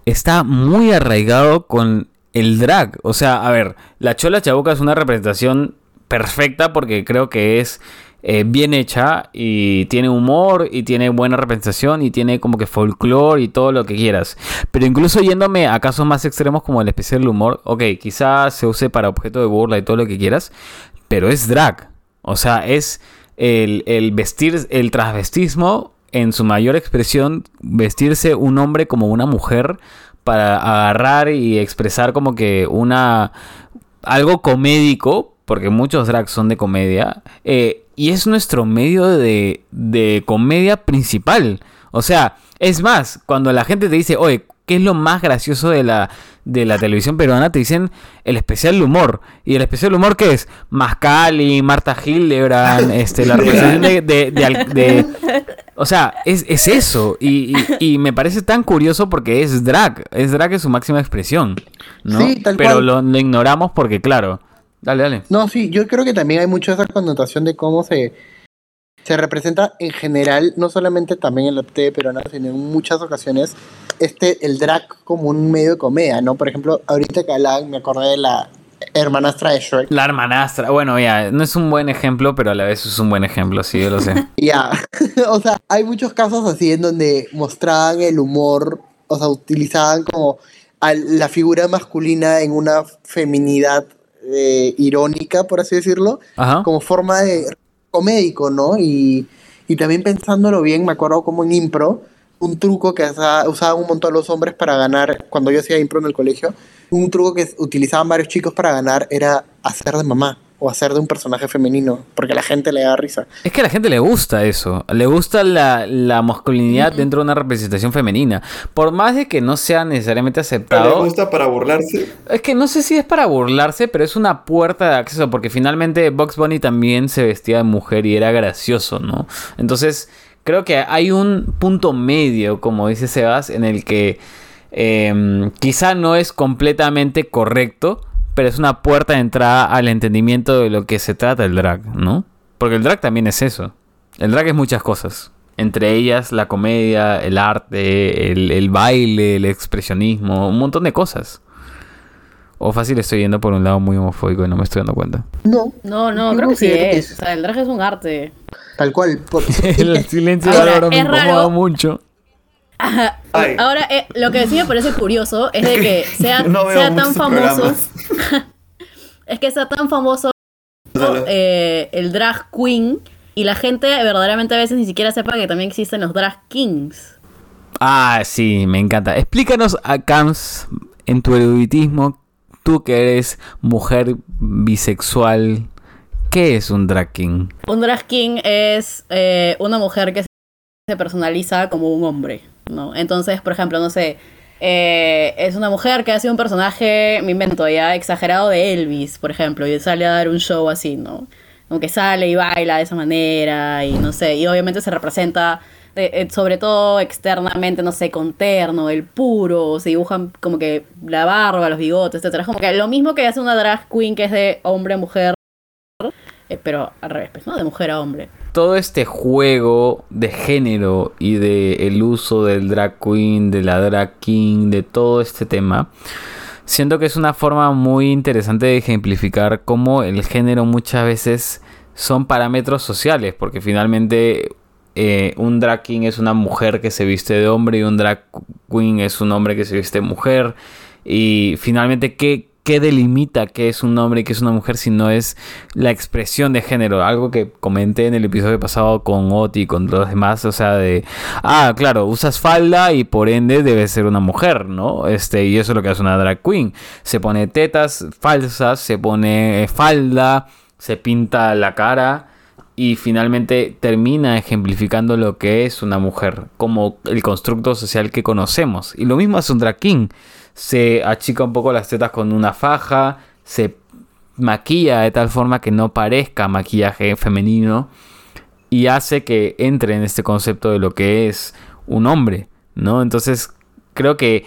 está muy arraigado con el drag. O sea, a ver, la Chola Chabuca es una representación perfecta porque creo que es eh, bien hecha y tiene humor y tiene buena representación y tiene como que folclore y todo lo que quieras. Pero incluso yéndome a casos más extremos como el especial humor, ok, quizás se use para objeto de burla y todo lo que quieras, pero es drag. O sea, es el, el vestir, el transvestismo en su mayor expresión, vestirse un hombre como una mujer para agarrar y expresar como que una algo comédico, porque muchos drags son de comedia, eh, y es nuestro medio de, de comedia principal. O sea, es más, cuando la gente te dice, oye, ¿qué es lo más gracioso de la, de la televisión peruana? Te dicen el especial humor. ¿Y el especial humor qué es? Mascali, Marta Hildebrand, <laughs> este, la representación de... de- de <laughs> o sea, es, es eso. Y, y- y me parece tan curioso porque es drag. Es drag en su máxima expresión. ¿no? Sí, tal Pero cual. lo, lo ignoramos porque, claro. Dale, dale. No, sí, yo creo que también hay mucho esa connotación de cómo se, se representa en general, no solamente también en la TV peruana, sino en muchas ocasiones, este, el drag como un medio de comedia, ¿no? Por ejemplo, ahorita que hablaban, me acordé de la hermanastra de Shrek. La hermanastra. Bueno, ya, no es un buen ejemplo, pero a la vez es un buen ejemplo, sí, yo lo sé. <laughs> Ya, <laughs> o sea, hay muchos casos así en donde mostraban el humor, o sea, utilizaban como a la figura masculina en una feminidad eh, irónica, por así decirlo, Ajá. como forma de comédico, ¿no? Y, y también pensándolo bien, me acuerdo como en impro, un truco que usa- usaban un montón los hombres para ganar, cuando yo hacía impro en el colegio, un truco que utilizaban varios chicos para ganar era hacer de mamá o hacer de un personaje femenino, porque a la gente le da risa. Es que a la gente le gusta eso. Le gusta la, la masculinidad dentro de una representación femenina. Por más de que no sea necesariamente Pero aceptado. le gusta para burlarse. Es que no sé si es para burlarse, pero es una puerta de acceso, porque finalmente Box Bunny también se vestía de mujer y era gracioso, ¿no? Entonces, creo que hay un punto medio, como dice Sebas, en el que eh, quizá no es completamente correcto, pero es una puerta de entrada al entendimiento de lo que se trata el drag, ¿no? Porque el drag también es eso. El drag es muchas cosas. Entre ellas la comedia, el arte, el, el baile, el expresionismo, un montón de cosas. O fácil estoy yendo por un lado muy homofóbico y no me estoy dando cuenta. No, No, no, creo que sí es. es. O sea, el drag es un arte. tal cual. <laughs> por- el silencio Ahora, ahora me incomoda mucho. Ajá. Ay. Ahora, eh, lo que sí me parece curioso es de que <laughs> sea, no veo sea tan famoso. <laughs> Es que sea tan famoso eh, el drag queen y la gente verdaderamente a veces ni siquiera sepa que también existen los drag kings. Ah, sí, me encanta. Explícanos a Cams en tu eruditismo, tú que eres mujer bisexual, ¿qué es un drag king? Un drag king es eh, una mujer que se personaliza como un hombre, ¿no? Entonces, por ejemplo, no sé, eh, es una mujer que hace un personaje, me invento ya, exagerado de Elvis, por ejemplo, y sale a dar un show así, ¿no? Como que sale y baila de esa manera, y no sé, y obviamente se representa eh, sobre todo externamente, no sé, con terno, el puro, se dibujan como que la barba, los bigotes, etcétera. Es como que lo mismo que hace una drag queen que es de hombre a mujer, eh, pero al revés, pues, ¿no? De mujer a hombre. Todo este juego de género y de el uso del drag queen, de la drag king, de todo este tema, siento que es una forma muy interesante de ejemplificar cómo el género muchas veces son parámetros sociales, porque finalmente eh, un drag king es una mujer que se viste de hombre y un drag queen es un hombre que se viste de mujer. Y finalmente, ¿qué, qué delimita qué es un hombre y qué es una mujer si no es la expresión de género? Algo que comenté en el episodio pasado con Oti y con los demás, o sea, de, ah, claro, usas falda y por ende debe ser una mujer, ¿no? Este, y eso es lo que hace una drag queen. Se pone tetas falsas, se pone falda, se pinta la cara y finalmente termina ejemplificando lo que es una mujer, como el constructo social que conocemos. Y lo mismo hace un drag king. Se achica un poco las tetas con una faja, se maquilla de tal forma que no parezca maquillaje femenino y hace que entre en este concepto de lo que es un hombre, ¿no? Entonces creo que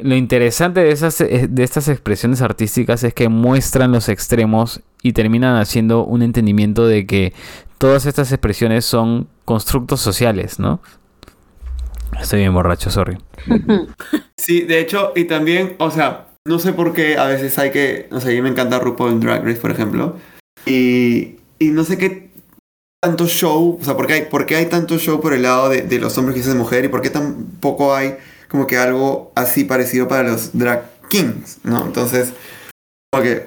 lo interesante de, esas, de estas expresiones artísticas es que muestran los extremos y terminan haciendo un entendimiento de que todas estas expresiones son constructos sociales, ¿no? Estoy bien borracho, sorry. <laughs> Sí, de hecho, y también, o sea, no sé por qué a veces hay que, no sé, a mí me encanta RuPaul Drag Race, por ejemplo, y, y no sé qué tanto show, o sea, ¿por qué hay, por qué hay tanto show por el lado de, de los hombres que dicen mujer y por qué tampoco hay como que algo así parecido para los drag kings, ¿no? Entonces, como que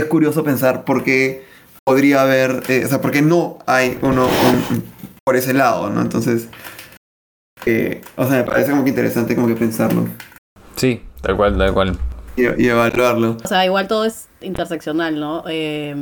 es curioso pensar por qué podría haber, eh, o sea, porque no hay uno por ese lado, ¿no? Entonces, eh, o sea, me parece como que interesante como que pensarlo. Sí, tal cual, tal cual. Y, y evaluarlo. O sea, igual todo es interseccional, ¿no? Eh,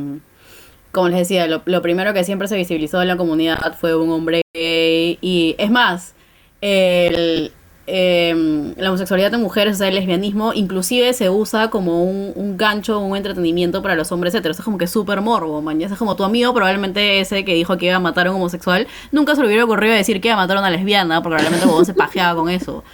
como les decía, lo, lo, primero que siempre se visibilizó en la comunidad fue un hombre gay. Y es más, el, eh, la homosexualidad de mujeres, o sea, el lesbianismo, inclusive se usa como un, un gancho, un entretenimiento para los hombres heteros. Es como que súper morbo, man. Es como tu amigo, probablemente ese que dijo que iba a matar a un homosexual, nunca se le hubiera ocurrido decir que iba a matar a una lesbiana, porque probablemente vos se pajeaba con eso.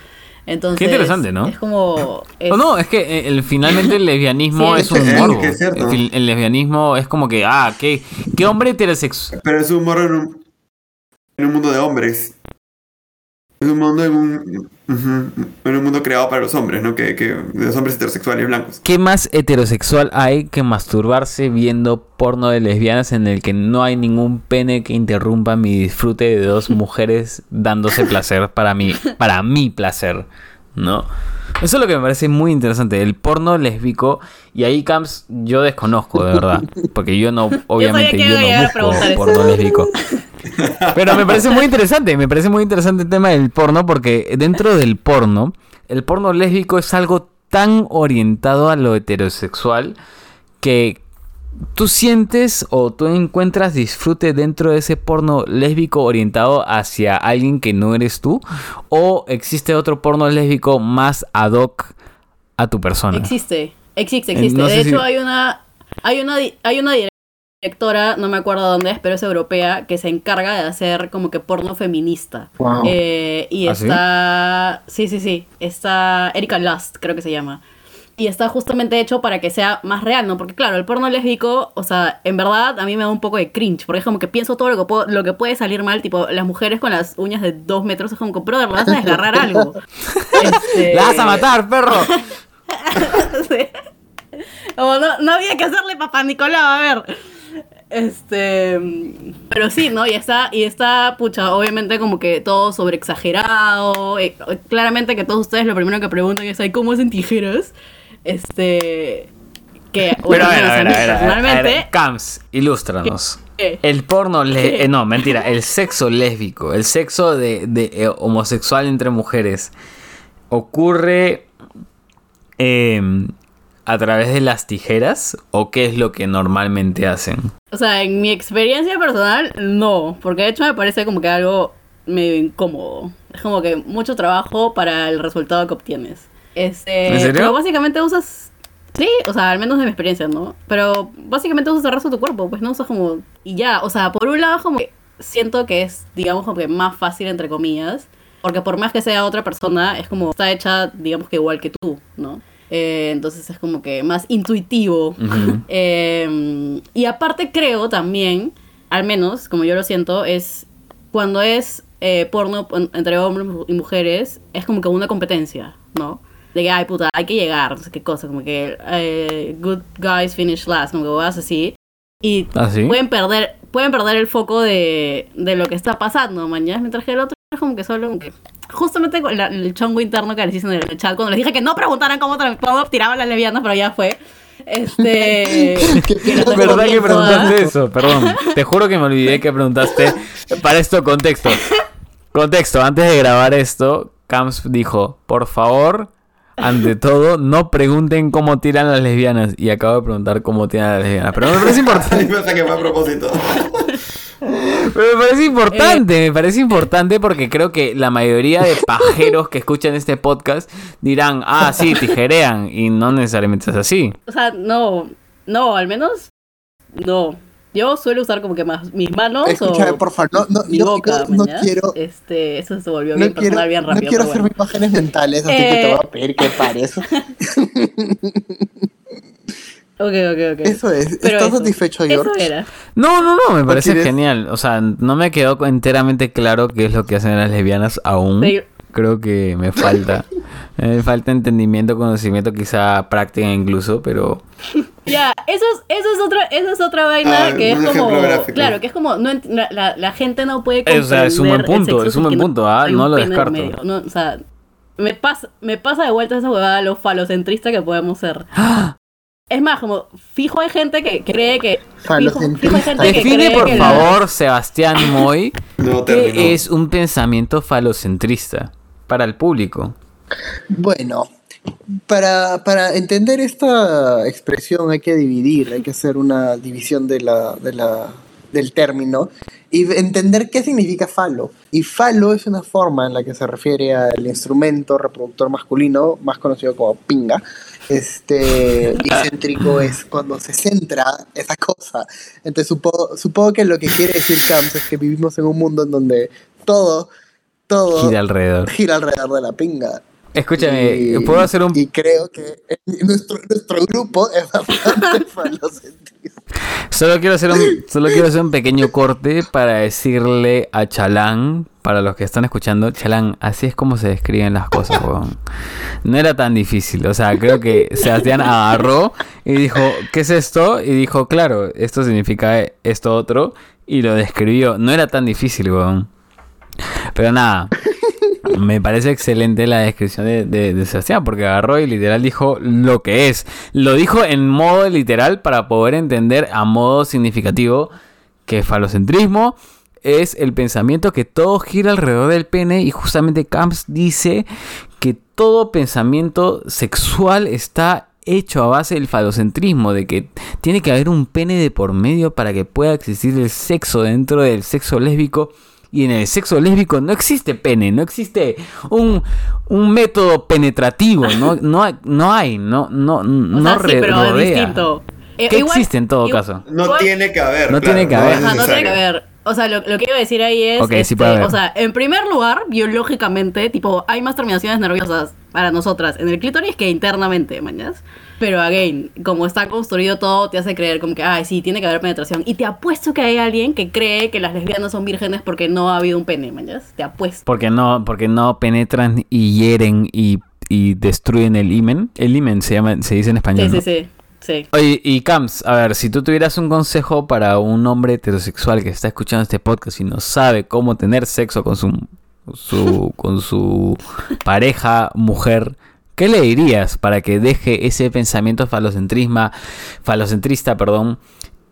Entonces, Qué interesante, ¿no? Es como. Es... No, no, es que eh, el, finalmente el lesbianismo Sí, es un es- morbo. es. El, el lesbianismo es como que, ah, ¿qué, qué hombre heterosexual? Pero es un en un, en un mundo de hombres. Es un mundo en un, ujú, en un mundo creado para los hombres, ¿no? Que, que de los hombres heterosexuales blancos. ¿Qué más heterosexual hay que masturbarse viendo porno de lesbianas en el que no hay ningún pene que interrumpa mi disfrute de dos <laughs> mujeres dándose placer para mí, para mi placer, ¿no? Eso es lo que me parece muy interesante, el porno lésbico y ahí Camps yo desconozco de verdad, porque yo no <laughs> obviamente yo, a no busco eso. porno lésbico. <laughs> Pero me parece muy interesante, me parece muy interesante el tema del porno porque dentro del porno, el porno lésbico es algo tan orientado a lo heterosexual que tú sientes o tú encuentras disfrute dentro de ese porno lésbico orientado hacia alguien que no eres tú o existe otro porno lésbico más ad hoc a tu persona. Existe, existe, existe. no de si- hecho, hay una, hay una, hay una directora, no me acuerdo dónde es, pero es europea, que se encarga de hacer como que porno feminista. Wow. Eh, y ¿Ah, sí? está, sí, sí, sí, está Erika Lust, creo que se llama. Y está justamente hecho para que sea más real, ¿no? Porque claro, el porno lésbico, o sea, en verdad a mí me da un poco de cringe, porque es como que pienso todo lo que, puedo- lo que puede salir mal, tipo, las mujeres con las uñas de dos metros, es como que, brother, vas a desgarrar <laughs> algo. Este- <laughs> ¡La vas a matar, perro! <laughs> Sí. Como no, no había que hacerle papá Nicolau, a ver. Este. Pero sí, ¿no? Y está, y está, pucha, obviamente como que todo sobre exagerado. eh, claramente que todos ustedes lo primero que preguntan es, "Ay, ¿cómo hacen tijeras? Este. Que, Pero bueno, a ver, a sea, ver, a ver, a ver, a ver, personalmente. Camps, ilústranos. ¿Qué? El porno, le- eh, no, mentira, el sexo lésbico, el sexo de, de, eh, homosexual entre mujeres, ocurre eh, a través de las tijeras o qué es lo que normalmente hacen. O sea, en mi experiencia personal, no. Porque de hecho me parece como que algo medio incómodo. Es como que mucho trabajo para el resultado que obtienes. Este, ¿En serio? Pero básicamente usas. Sí, o sea, al menos de mi experiencia, ¿no? Pero básicamente usas el resto de tu cuerpo, pues no usas como. Y ya, o sea, por un lado, como que siento que es, digamos, como que más fácil, entre comillas. Porque por más que sea otra persona, es como. Está hecha, digamos que igual que tú, ¿no? Eh, entonces es como que más intuitivo. <laughs> Eh, y aparte creo también, al menos como yo lo siento, es cuando es eh, porno en- entre hombres y mujeres, es como que una competencia, ¿no? De que, ay puta, hay que llegar, no sé qué cosa, como que good guys finish last, como que vas así. Y ¿Ah, sí? pueden perder pueden perder el foco de, de lo que está pasando, mañana, mientras que el otro es como que solo como que... Justamente con la- el chongo interno que les hice en el chat, cuando les dije que no preguntaran cómo, tra- cómo tiraban las lesbianas, pero ya fue. Este... <laughs> las ¿Verdad que preguntaste todas. eso? Perdón. Te juro que me olvidé que preguntaste. Para esto, contexto. Contexto. Antes de grabar esto, Camps dijo: Por favor, ante todo, no pregunten cómo tiran las lesbianas. Y acabo de preguntar cómo tiran las lesbianas. Pero me parece <laughs> importante. Ahí pasa que fue a propósito. Pero me parece importante, me parece importante porque creo que la mayoría de pajeros que escuchan este podcast dirán, ah, sí, tijerean, y no necesariamente es así. O sea, no, no, al menos no. Yo suelo usar como que más mis manos Escúchame, o por favor, no, no, mi yo- boca, no mañas. quiero- Este, eso se volvió No bien quiero, personal, bien no rápido. quiero pero hacer bueno. imágenes mentales, así que te Eh. voy a pedir que pares. <laughs> <laughs> Ok, ok, ok. Eso es. Pero ¿Estás eso, satisfecho, Eso George? era. No, no, no, me parece quieres? genial. O sea, no me quedó enteramente claro qué es lo que hacen las lesbianas aún. Sí. Creo que me falta. <laughs> Me falta entendimiento, conocimiento, quizá práctica incluso, pero... <laughs> Ya, eso es, eso es otra, eso es otra vaina Ah, que es como, gráfico. claro, que es como, no la, la- gente no puede Eh, o sea, es un buen comprender el punto, es un buen punto, ah, no lo descarto. no, o sea, me pasa, me pasa de vuelta esa huevada lo falocentrista que podemos ser. <gasps> Es más, como, fijo hay gente que cree que, fijo, fijo hay gente que Define cree por que la- favor, Sebastián <laughs> Moy, No qué es un pensamiento falocentrista para el público. Bueno, para, para entender esta expresión hay que dividir, hay que hacer una división de la, de la, del término y entender qué significa falo. Y falo es una forma en la que se refiere al instrumento reproductor masculino, más conocido como pinga. Este, y céntrico es cuando se centra esa cosa. Entonces supongo, supongo que lo que quiere decir Camps es que vivimos en un mundo en donde todo, todo Gira alrededor. gira alrededor de la pinga. Escúchame, Y- ¿puedo hacer un Y creo que nuestro, nuestro grupo es bastante <laughs> falocentrista. Solo quiero hacer un, solo quiero hacer un pequeño corte para decirle a Chalán, para los que están escuchando, Chalán, así es como se describen las cosas, weón. No era tan difícil, o sea, creo que Sebastián agarró y dijo, ¿qué es esto? Y dijo, claro, esto significa esto otro, y lo describió. No era tan difícil, weón. Pero nada, me parece excelente la descripción de, Sebastián, porque agarró y literal dijo lo que es. Lo dijo en modo literal para poder entender a modo significativo que falocentrismo es el pensamiento que todo gira alrededor del pene y justamente Camps dice que todo pensamiento sexual está hecho a base del falocentrismo, de que tiene que haber un pene de por medio para que pueda existir el sexo dentro del sexo lésbico. Y en el sexo lésbico no existe pene, no existe un, un método penetrativo, no, no, hay- no hay, no, no, O no sea, sí, es rodea. distinto. Eh, ¿Qué igual- existe en todo igual- caso? No igual- tiene que haber. No claro, tiene que haber. no tiene que. O sea, lo, lo que iba a decir ahí es. Ok, sí este, haber. O sea, en primer lugar, biológicamente, tipo, hay más terminaciones nerviosas para nosotras en el clítoris que internamente, mañas. Pero, again, como está construido todo, te hace creer como que, ay, sí, tiene que haber penetración. Y te apuesto que hay alguien que cree que las lesbianas son vírgenes porque no ha habido un pene, mañas. Te apuesto. Porque no, porque no penetran y hieren y, y destruyen el himen. El himen se llama, se dice en español. Sí, ¿no? sí, sí. Sí. Oye, y Camps, a ver, si tú tuvieras un consejo para un hombre heterosexual que está escuchando este podcast y no sabe cómo tener sexo con su, su <laughs> con su pareja mujer, ¿qué le dirías para que deje ese pensamiento falocentrisma, falocentrista, perdón,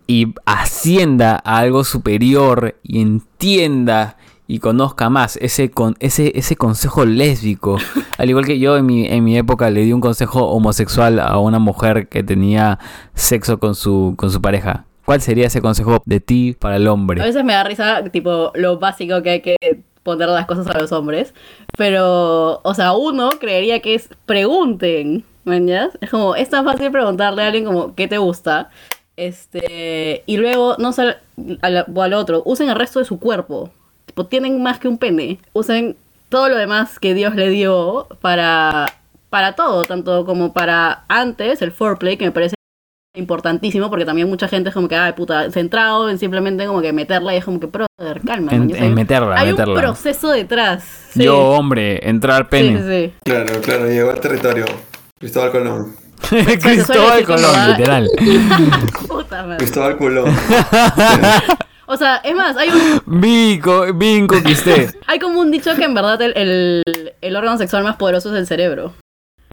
y ascienda a algo superior y entienda y conozca más ese, con, ese, ese consejo lésbico. <laughs> Al igual que yo en mi, en mi época le di un consejo homosexual a una mujer que tenía sexo con su, con su pareja. ¿Cuál sería ese consejo de ti para el A hombre? veces me da risa, tipo, lo básico que hay que poner las cosas a los hombres. Pero, o sea, uno creería que es pregunten, ¿me Es como, es tan fácil preguntarle a alguien como, ¿qué te gusta? Este, y luego, no sé, al, al otro, usen el resto de su cuerpo. Tipo, tienen más que un pene. Usen todo lo demás que Dios le dio para, para todo, tanto como para antes, el foreplay, que me parece importantísimo porque también mucha gente es como que, ay puta, centrado en simplemente como que meterla y es como que, brother, calma. En, yo en meterla, Hay meterla. un proceso detrás. Sí. Yo, hombre, entrar pene. Sí, sí, sí. Claro, claro, llegó al territorio. Cristóbal Colón. <laughs> Cristóbal Colón, literal. <laughs> Puta madre. Cristóbal Colón. <laughs> O sea, es más, hay un Vinco, bien conquisté. <laughs> hay como un dicho que en verdad el, el, el órgano sexual más poderoso es el cerebro.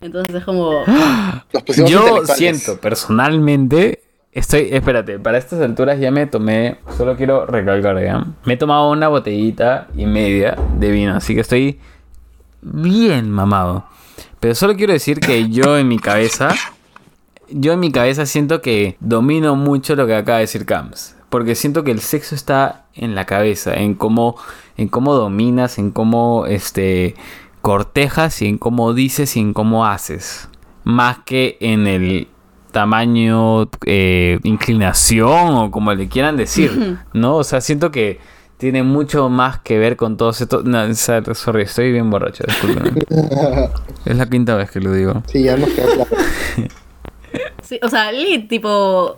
Entonces es como... <gasps> Yo siento personalmente, estoy, espérate, para estas alturas ya me tomé, solo quiero recalcar ya, me he tomado una botellita y media de vino, así que estoy bien mamado. Pero solo quiero decir que yo en mi cabeza, yo en mi cabeza siento que domino mucho lo que acaba de decir Camps. Porque siento que el sexo está en la cabeza, en cómo, en cómo dominas, en cómo este, cortejas y en cómo dices y en cómo haces. Más que en el tamaño, eh, inclinación o como le quieran decir, ¿no? O sea, siento que tiene mucho más que ver con todo esto. No, sorry, estoy bien borracho, disculpen. <laughs> es la quinta vez que lo digo. Sí, ya nos quedó claro. Sí, o sea, lit, tipo...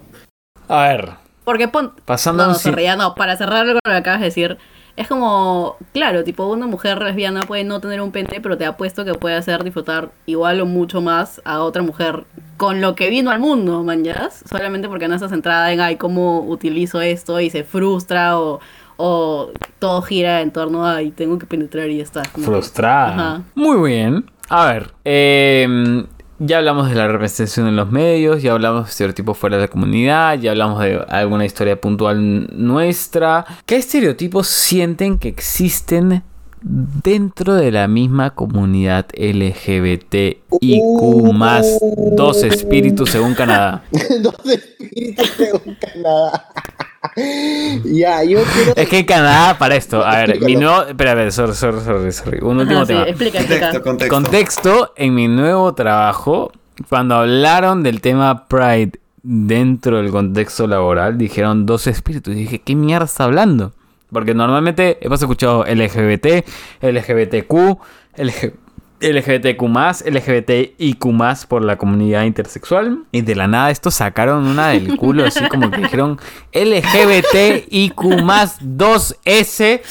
A ver, Porque pon... pasando No, sorry, ya no, para cerrar lo que acabas de decir, es como, claro, tipo, una mujer lesbiana puede no tener un pene, pero te apuesto que puede hacer disfrutar igual o mucho más a otra mujer con lo que vino al mundo, manjas, solamente porque no está centrada en, ay, cómo utilizo esto y se frustra o, o todo gira en torno a, ay, tengo que penetrar y ya está. Frustrada. Ajá. Muy bien. A ver, eh, ya hablamos de la representación en los medios, ya hablamos de estereotipos fuera de la comunidad, ya hablamos de alguna historia puntual nuestra. ¿Qué estereotipos sienten que existen dentro de la misma comunidad LGBTIQ más dos espíritus según Canadá? <laughs> Dos espíritus según Canadá. Ya, yo quiero. Es que en Canadá, para esto, a ver, mi nuevo... Espera, a ver, sorry, sorry, sorry, sorry. Un último Ajá, sí, tema. explica, explica. Contexto, contexto. Contexto, en mi nuevo trabajo, cuando hablaron del tema Pride dentro del contexto laboral, dijeron dos espíritus. Y dije, ¿qué mierda está hablando? Porque normalmente hemos escuchado LGBT, LGBTQ, LG LGBTQ+, LGBTIQ+, por la comunidad intersexual. Y de la nada esto sacaron una del culo, así como que dijeron LGBTIQ+, 2S.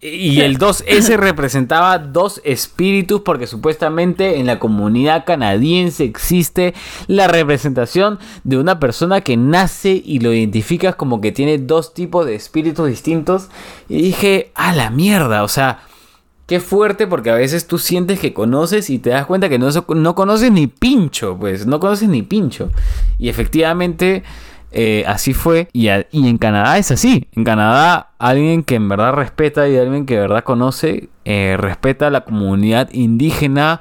Y el 2S representaba dos espíritus porque supuestamente en la comunidad canadiense existe la representación de una persona que nace y lo identificas como que tiene dos tipos de espíritus distintos. Y dije, a la mierda, o sea, qué fuerte porque a veces tú sientes que conoces y te das cuenta que no, no conoces ni pincho, pues no conoces ni pincho. Y efectivamente... Eh, así fue y, y en Canadá es así. En Canadá alguien que en verdad respeta y alguien que de verdad conoce, eh, respeta a la comunidad indígena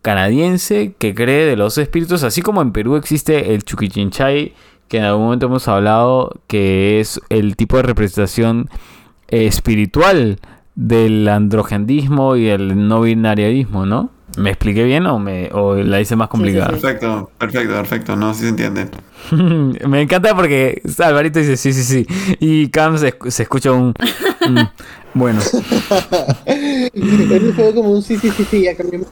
canadiense que cree de los espíritus, así como en Perú existe el Chuquichinchay, que en algún momento hemos hablado que es el tipo de representación eh, espiritual del androgendismo y el no binariarismo, ¿no? ¿Me expliqué bien o, me, o la hice más sí, complicada? sí. Perfecto, perfecto, perfecto. No, sí se entiende. <laughs> Me encanta porque Alvarito dice sí, sí, sí. Y Cam se, se escucha un. un- <laughs> bueno, Él fue como un sí, sí, sí, sí, ya cambiamos.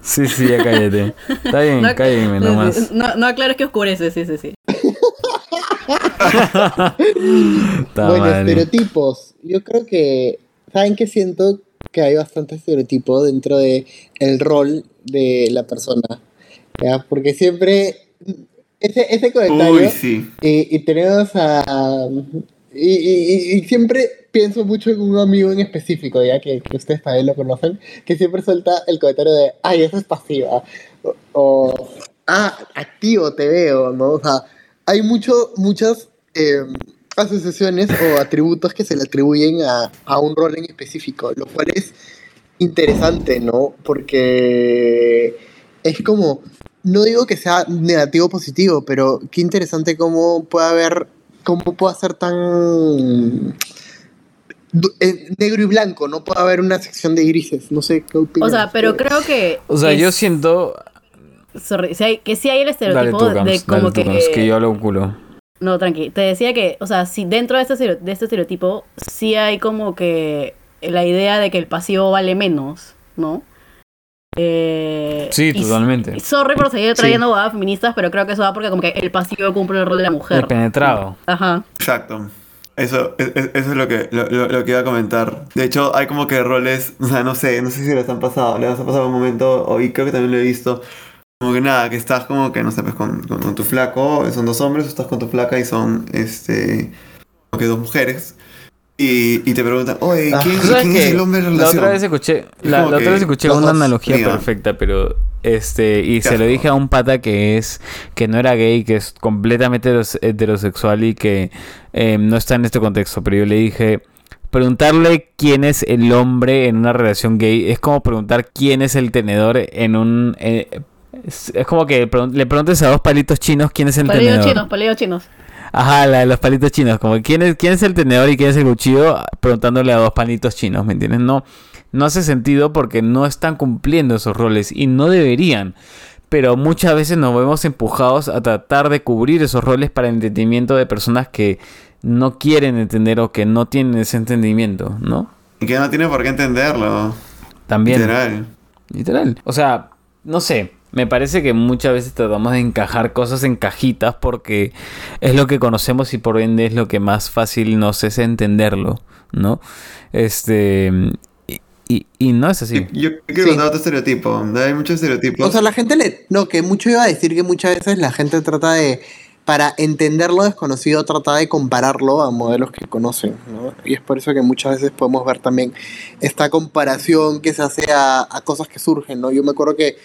sí, sí, ya cállate. Está bien, No, cállenme sí, nomás. no, no aclares que oscurece, sí, sí, sí. Bueno, mal. estereotipos. Yo creo que, ¿saben qué siento? Que hay bastante estereotipo dentro de el rol de la persona. ¿ya? Porque siempre ese, ese comentario Uy, sí. y, y tenemos a y, y- y- y siempre pienso mucho en un amigo en específico, ya que, que ustedes también lo conocen, que siempre suelta el comentario de, ay, eso es pasiva, o, o, ah, activo te veo, ¿no? O sea, hay mucho, muchas eh, asociaciones o atributos que se le atribuyen a, a un rol en específico, lo cual es interesante, ¿no? Porque es como, no digo que sea negativo o positivo, pero qué interesante cómo puede haber, cómo puede ser tan eh, negro y blanco, no puede haber una sección de grises, no sé qué opinas. O sea, pero creo que. O sea, es- yo siento... sorry, si hay- que sí hay el Dale estereotipo tú, de Cams, como dale tú, que. Cams, que yo un culo. No, tranqui. Te decía que, o sea, si dentro de este, de este estereotipo sí hay como que la idea de que el pasivo vale menos, ¿no? Eh, Sí, y- totalmente. y Sorry por seguir trayendo bobadas feministas, pero creo que eso va porque como que el pasivo cumple el rol de la El mujer. penetrado. Ajá. Exacto. Eso, es- es- eso es lo que, lo, lo- lo que iba a comentar. De hecho, hay como que roles, o sea, no sé, no sé si les han pasado, les ha pasado un momento, y creo que también lo he visto, como que nada, que estás como que, no sé, pues con, con- con tu flaco, son dos hombres, o estás con tu flaca y son, este, como que dos mujeres, y, y te preguntan, oye, Ah. ¿quién, ¿Tú sabes quién es el hombre de la otra vez escuché, Es la, otra vez escuché una analogía perfecta, pero este y se lo dije a un pata que es que no era gay, que es completamente heteros- heterosexual y que eh, no está en este contexto, pero yo le dije preguntarle quién es el hombre en una relación gay es como preguntar quién es el tenedor en un eh, es, es como que le preguntes a dos palitos chinos quién es el tenedor. chinos, palidos chinos. Ajá, la de los palitos chinos. Como quién es, quién es el tenedor y quién es el cuchillo, preguntándole a dos palitos chinos, ¿me entiendes? No, no hace sentido porque no están cumpliendo esos roles y no deberían. Pero muchas veces nos vemos empujados a tratar de cubrir esos roles para el entendimiento de personas que no quieren entender o que no tienen ese entendimiento, ¿no? Y que no tiene por qué entenderlo. También. Literal. Literal. O sea, no sé. Me parece que muchas veces tratamos de encajar cosas en cajitas porque es lo que conocemos y por ende es lo que más fácil nos es entenderlo, ¿no? Este. Y, y- y no es así. Yo quiero Sí. contar otro estereotipo. Hay muchos estereotipos. O sea, la gente le. No, que mucho iba a decir que muchas veces la gente trata de. Para entender lo desconocido, trata de compararlo a modelos que conocen, ¿no? Y es por eso que muchas veces podemos ver también esta comparación que se hace a, a cosas que surgen, ¿no? Yo me acuerdo que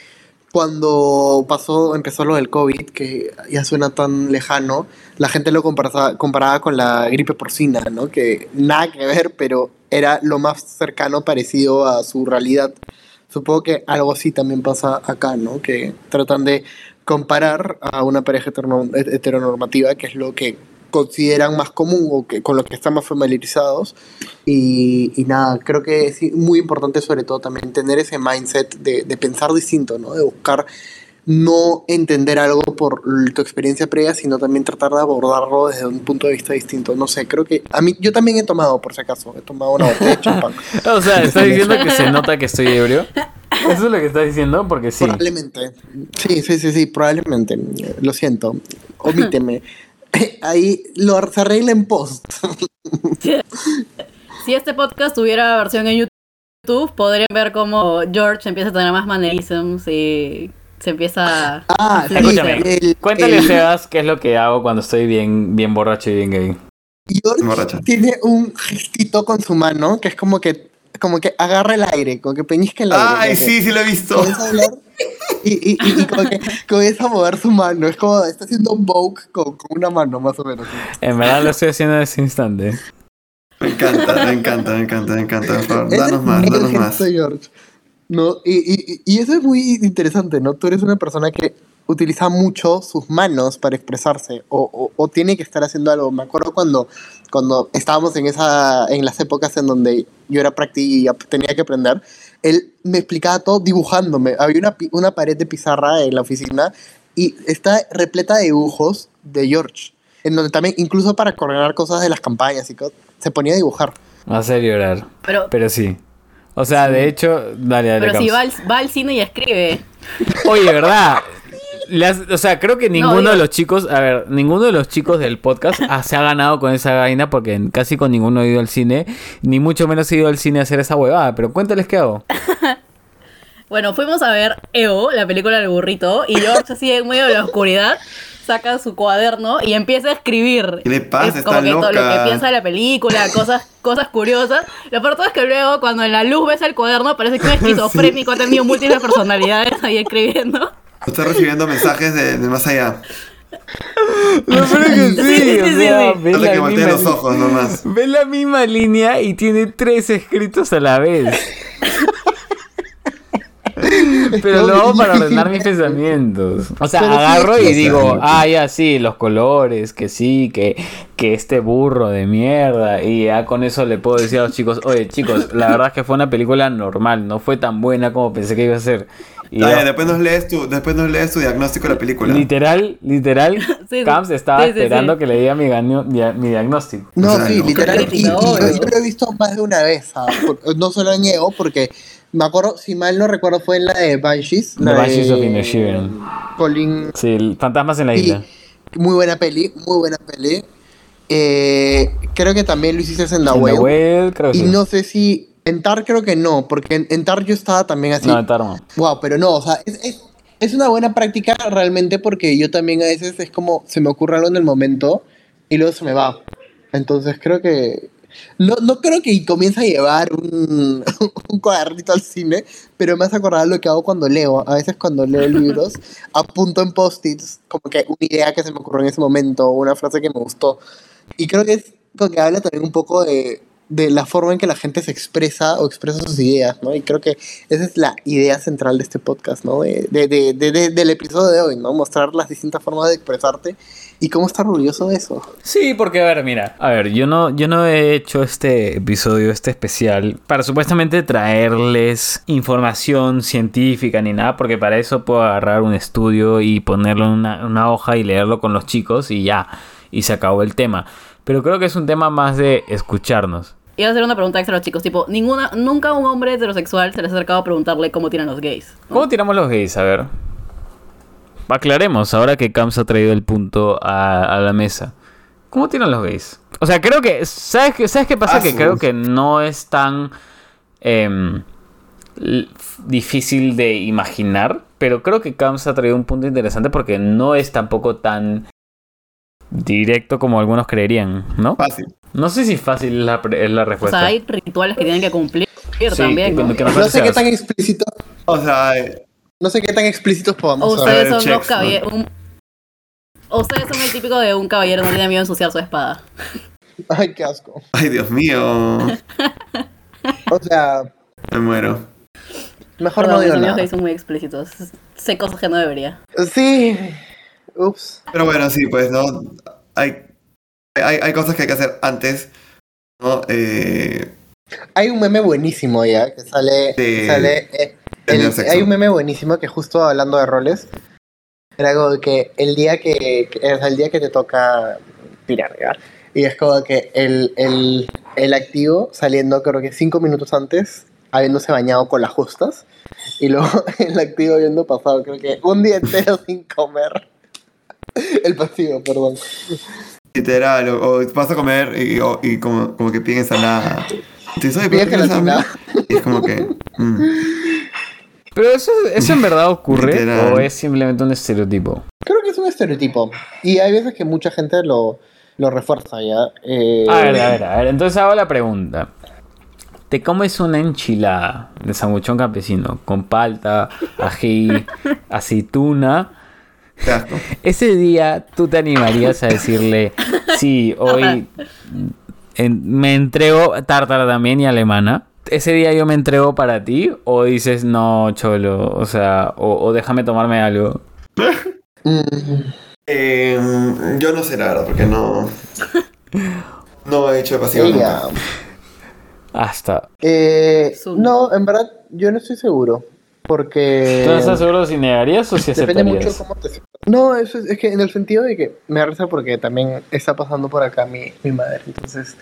cuando pasó, empezó lo del COVID, que ya suena tan lejano, la gente lo comparaba, comparaba con la gripe porcina, ¿no? Que nada que ver, pero era lo más cercano parecido a su realidad. Supongo que algo así también pasa acá, ¿no? Que tratan de comparar a una pareja heteronorm- heteronormativa, que es lo que consideran más común o que con lo que están más familiarizados. Y, y nada, creo que es muy importante sobre todo también tener ese mindset de, de pensar distinto, ¿no? De buscar no entender algo por tu experiencia previa, sino también tratar de abordarlo desde un punto de vista distinto. No sé, creo que a mí, yo también he tomado, por si acaso, he tomado una botella de champán. <laughs> O sea, ¿estás diciendo que se nota que estoy ebrio? Eso es lo que estás diciendo porque sí. Probablemente. Sí, sí, sí, sí, probablemente. Lo siento. Omíteme. <laughs> <laughs> Ahí lo, se arregla en post. Si este podcast tuviera versión en YouTube, podrían ver cómo George empieza a tener más mannerisms y se empieza a Ah, sí, Escúchame, el- Cuéntale, el- Sebas, qué es lo que hago cuando estoy bien, bien borracho y bien gay. George Borracha. tiene un gestito con su mano que es como que como que agarra el aire, como que peñisca el aire. Ay, sí, sí lo he visto. Y, <laughs> y, y, y como que comienza a mover su mano. Es como está haciendo un Vogue con, con una mano, más o menos. En verdad lo estoy haciendo en ese instante. Me encanta, me encanta, me encanta, me encanta. Por favor, Ese danos más, danos más. George. ¿no? Y, y, y eso es muy interesante, ¿no? Tú eres una persona que utiliza mucho sus manos para expresarse o, o- o tiene que estar haciendo algo. Me acuerdo cuando, cuando estábamos en, esa, en las épocas en donde yo era práctico y tenía que aprender, él me explicaba todo dibujándome. Había una, pi- una pared de pizarra en la oficina y está repleta de dibujos de George, en donde también, incluso para coordinar cosas de las campañas y cosas, se ponía a dibujar. Va a hacer llorar. Pero, Pero sí. O sea, de hecho, dale, dale. pero si va al, va al cine y escribe. Oye, ¿verdad? <laughs> Las- o sea, creo que ninguno digo- de los chicos, a ver, ninguno de los chicos del podcast <laughs> ah, se ha ganado con esa vaina porque casi con ninguno ha ido al cine, ni mucho menos ha ido al cine a hacer esa huevada. Pero cuéntales qué hago. <laughs> Bueno, fuimos a ver EO, la película del burrito, y George así en medio de la oscuridad saca su cuaderno y empieza a escribir. ¿Qué le pasa? Es como Está que todo lo que piensa de la película, cosas, cosas curiosas. Lo peor todo es que luego cuando en la luz ves el cuaderno parece que un <laughs> esquizofrénico ha tenido múltiples personalidades ahí escribiendo. Estoy recibiendo mensajes de, de más allá. Lo peor es que sí, <laughs> Sí, sí, o sea, sí. Falta la que misma los ojos nomás. Ve la misma línea y tiene tres escritos a la vez. <laughs> Pero lo hago para ordenar mis <laughs> pensamientos. O sea, Pero agarro y digo, ah, ya sí, los colores, que sí, que, que este burro de mierda. Y ya con eso le puedo decir a los chicos, oye chicos, la verdad es que fue una película normal, no fue tan buena como pensé que iba a ser. Y yo, ya, después nos lees tu, después nos lees tu diagnóstico de la película. literal, literal, <laughs> Sí, Camps estaba sí, sí, esperando sí. que le diga mi, diagnóstico. No, O sea, sí, no, literal. crítica, Y, y yo, lo he visto más de una vez, ¿ah? Por- no solo en EO, porque me acuerdo, si mal no recuerdo, fue en la de Banshees. The la Banshees de of Inisherin. Colin. Sí, el Fantasmas en la Y isla. muy buena peli, muy buena peli. Eh, creo que también lo hiciste en The En The Whale. Whale, creo que Y sí. no sé si. En Tar creo que no, porque en, en Tar yo estaba también así. No, en Tar no. Wow, pero no, o sea, es, es, es una buena práctica realmente porque yo también a veces es como se me ocurre algo en el momento y luego se me va. Entonces creo que. No, no creo que comience a llevar un, <laughs> un cuadernito al cine, pero me hace acordar lo que hago cuando leo. A veces cuando leo <laughs> libros, apunto en post-its como que una idea que se me ocurrió en ese momento o una frase que me gustó. Y creo que es como que habla también un poco de, de la forma en que la gente se expresa o expresa sus ideas, ¿no? Y creo que esa es la idea central de este podcast, ¿no? De, de, de, de- de- del episodio de hoy, ¿no? Mostrar las distintas formas de expresarte y cómo estar orgulloso de eso. Sí, porque a ver, mira, a ver, yo no, yo no he hecho este episodio, este especial, para supuestamente traerles información científica ni nada, porque para eso puedo agarrar un estudio y ponerlo en una, una hoja y leerlo con los chicos y ya, y se acabó el tema. Pero creo que es un tema más de escucharnos. Iba a hacer una pregunta extra a los chicos, tipo, ninguna, nunca un hombre heterosexual se les ha acercado a preguntarle cómo tiran los gays. ¿no? ¿Cómo tiramos los gays? A ver. Aclaremos, ahora que Camps ha traído el punto a, a la mesa. ¿Cómo tiran los gays? O sea, creo que. ¿Sabes qué, ¿sabes qué pasa? Ah, que sí. creo que no es tan. em, difícil de imaginar. Pero creo que Camps ha traído un punto interesante porque no es tampoco tan directo como algunos creerían, ¿no? Fácil. No sé si fácil es la, es la O respuesta. sea, hay rituales que tienen que cumplir Sí, también, que- ¿no? que nos No sé qué tan explícito, O sea, eh, no sé qué tan explícitos podamos O ustedes son los caballeros... Ustedes son el típico de un caballero no tiene miedo a ensuciar su espada. <laughs> Ay, qué asco. ay Dios mío, O sea, me muero. mejor Perdón, no digo nada. son muy explícitos. Sé cosas que no debería. Sí. Ups. Pero bueno, sí, pues, ¿no? Hay, hay, hay cosas que hay que hacer antes, ¿no? Eh, Hay un meme buenísimo ya que sale. Sí. sale eh, el- hay un meme buenísimo que justo hablando de roles. Era como que el día que, que- el día que te toca tirar, ¿ya? Y es como que el, el, el activo saliendo creo que cinco minutos antes, habiéndose bañado con las justas. Y luego <laughs> el activo habiendo pasado creo que un día entero <laughs> sin comer. <laughs> El pasivo, perdón. literal, o, o vas a comer y, o- y como, como que piden ensalada. Y dices, "Oye, Pide ¿pero qué quieres gelatina. hambre?" Y es como que... mm. Pero eso, eso en verdad ocurre Literal. o es simplemente un estereotipo. Creo que es un estereotipo. Y hay veces que mucha gente lo, lo refuerza ya. Eh, A ver, a ver, a ver. Entonces hago la pregunta. ¿Te comes una enchilada de sanguchón campesino con palta, ají, aceituna? Ese día tú te animarías a decirle, sí, <laughs> hoy en- me entrego tártara también y alemana. Ese día yo me entrego para ti o dices, no, cholo, o sea, o, o déjame tomarme algo. <laughs> Eh, yo no sé la verdad, porque no... <laughs> No he hecho pasivo ella. Hasta. Eh, no, en verdad, yo no estoy seguro. Porque. ¿Tú no estás seguro si negarías o si Depende mucho aceptarías? cómo te sientas. No, eso es, es que en el sentido de que me da risa porque también está pasando por acá mi, mi madre. Entonces.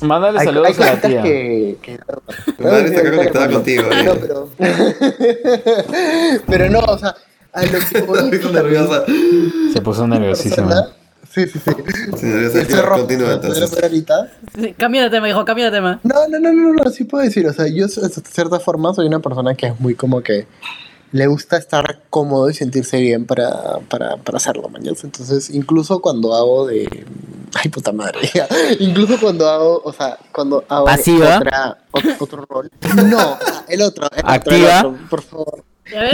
Mándale Hay, saludos hay a la tía. que. que Mi madre está acá conectada contigo, eh. No, pero. <laughs> pero no, o sea. A lo que <laughs> voy. Se puso nerviosísima. Sí, sí, sí. Sí, Continúa ¿me entonces. Sí, cambia de tema, hijo, cambia de tema. No, no, no, no, no, sí puedo decir, o sea, yo de cierta forma soy una persona que es muy como que le gusta estar cómodo y sentirse bien para, para, para hacerlo, mañana. Entonces, incluso cuando hago de... Ay, puta madre. ya. Incluso cuando hago, o sea, cuando hago otra, ot- otro rol. No, el otro. El otro, el ¿Activa? otro, por favor.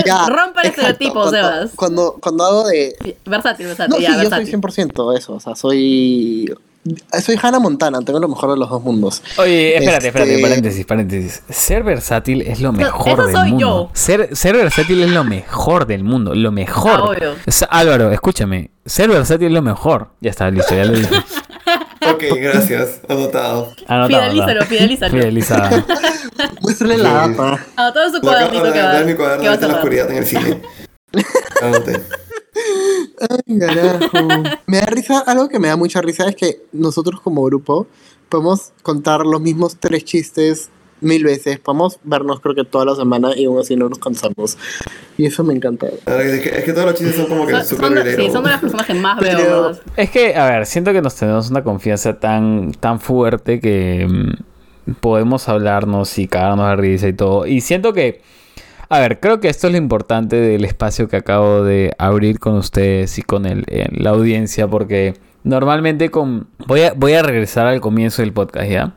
Ya, rompa el estereotipo, cuando, Sebas. Cuando, cuando hago de... Versátil, versátil, No, ya, sí, yo soy 100% eso, o sea, soy... Soy Hannah Montana, tengo lo mejor de los dos mundos. Oye, espérate, espérate, Este- paréntesis, paréntesis. Ser versátil es lo mejor eso del soy mundo. yo. Ser, ser versátil es lo mejor del mundo, lo mejor. Ah, obvio. Álvaro, escúchame. Ser versátil es lo mejor. Ya está, listo, ya lo dije. <laughs> Ok, gracias. Anotado. Anotado, Fidelízalo, anotado. fidelízalo. Fidelizada. <laughs> Muéstrale la data. Anotado en su cuadernito de que va, mi cuaderno en la oscuridad en el cine. <laughs> Anoté. Ay, carajo. Me da risa, algo que me da mucha risa es que nosotros como grupo podemos contar los mismos tres chistes mil veces. Podemos vernos creo que toda la semana y aún así no nos cansamos. Y eso me encanta. Es que, es que todos los chistes son como que Son, súper son de- relatable. sí, son de las personas que más Pero- veo. Es que, a ver, siento que nos tenemos una confianza tan, tan fuerte que mm, podemos hablarnos y cagarnos de risa y todo. Y siento que, a ver, creo que esto es lo importante del espacio que acabo de abrir con ustedes y con el, la audiencia, porque normalmente con... Voy a, voy a regresar al comienzo del podcast, ¿ya?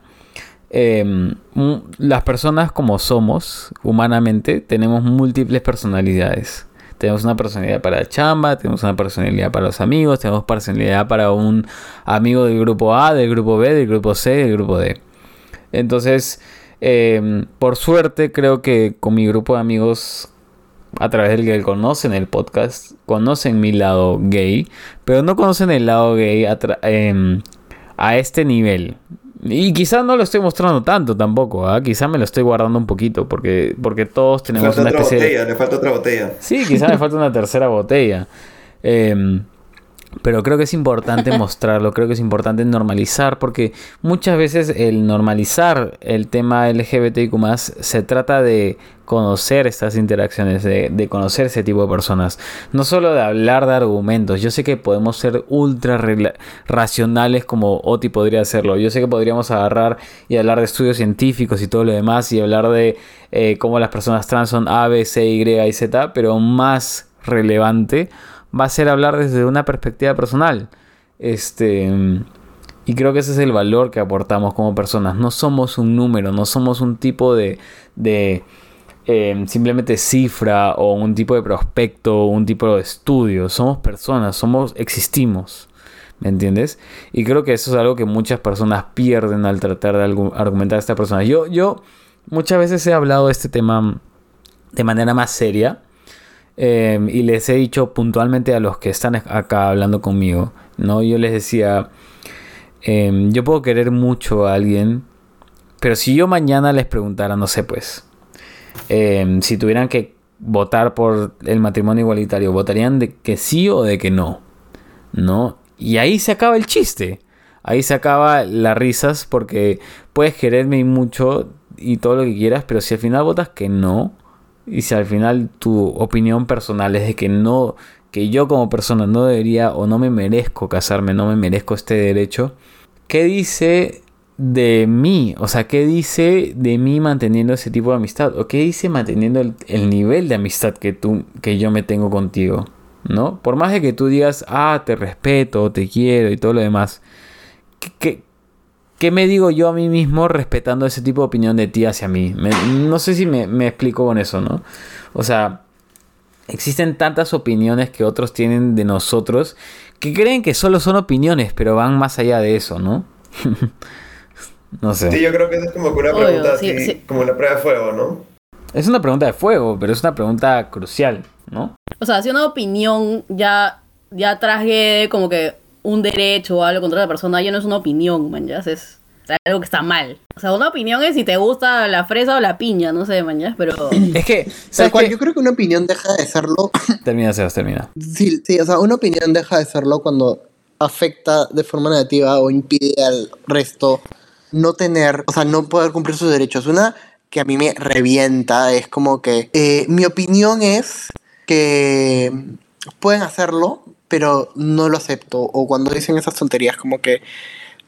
Mm, las personas como somos, humanamente, tenemos múltiples personalidades. Tenemos una personalidad para la chamba, tenemos una personalidad para los amigos, tenemos personalidad para un amigo del grupo A, del grupo B, del grupo C, del grupo D. Entonces, eh, por suerte, creo que con mi grupo de amigos, a través del que conocen el podcast, conocen mi lado gay, pero no conocen el lado gay em, a este nivel. Y quizás no lo estoy mostrando tanto tampoco, ¿ah? quizás me lo estoy guardando un poquito, porque, porque todos tenemos falta una otra especie botella, le falta otra botella. Sí, quizás me falta una tercera botella. Em, <laughs> pero creo que es importante <laughs> mostrarlo, creo que es importante normalizar, porque muchas veces el normalizar el tema LGBTIQ se trata de conocer estas interacciones, de, de conocer ese tipo de personas. No solo de hablar de argumentos. Yo sé que podemos ser ultra racionales como Oti podría hacerlo. Yo sé que podríamos agarrar y hablar de estudios científicos y todo lo demás y hablar de eh, cómo las personas trans son A, B, C, Y y Z, pero más relevante va a ser hablar desde una perspectiva personal. Este. Y creo que ese es el valor que aportamos como personas. No somos un número, no somos un tipo de. de eh, simplemente cifra o un tipo de prospecto o un tipo de estudio. Somos personas, somos. existimos. ¿Me entiendes? Y creo que eso es algo que muchas personas pierden al tratar de argumentar a esta persona. Yo, yo muchas veces he hablado de este tema de manera más seria. Eh, y les he dicho puntualmente a los que están acá hablando conmigo, ¿no? Yo les decía, eh, yo puedo querer mucho a alguien, pero si yo mañana les preguntara, no sé, pues, eh, si tuvieran que votar por el matrimonio igualitario, ¿votarían de que sí o de que no? ¿No? Y ahí se acaba el chiste. Ahí se acaba las risas porque puedes quererme mucho y todo lo que quieras, pero si al final votas que no, y si al final tu opinión personal es de que no, que yo como persona no debería o no me merezco casarme, no me merezco este derecho, ¿qué dice de mí? O sea, ¿qué dice de mí manteniendo ese tipo de amistad? ¿O qué dice manteniendo el, el nivel de amistad que tú, que yo me tengo contigo? ¿No? Por más de que tú digas, ah, te respeto, te quiero y todo lo demás. ¿Qué, qué, qué me digo yo a mí mismo respetando ese tipo de opinión de ti hacia mí? Me- no sé si me, me explico con eso, ¿no? O sea, existen tantas opiniones que otros tienen de nosotros que creen que solo son opiniones, pero van más allá de eso, ¿no? <laughs> no sé. Sí, yo creo que esa es como que una Obvio, pregunta sí, así, sí. como la prueba de fuego, ¿no? Es una pregunta de fuego, pero es una pregunta crucial, ¿no? O sea, si una opinión ya, ya traje como que un derecho o algo contra la persona, ya no es una opinión, man, ya es algo que está mal. O sea, una opinión es si te gusta la fresa o la piña, no sé, man, ya, pero... <clears throat> Es que, Tal ¿sabes cual, yo creo que una opinión deja de serlo. <laughs> Termina, Sebas, termina. sí, sí, o sea, una opinión deja de serlo cuando afecta de forma negativa o impide al resto no tener, o sea, no poder cumplir sus derechos. Una que a mí me revienta es como que eh, mi opinión es que pueden hacerlo, pero no lo acepto. O cuando dicen esas tonterías como que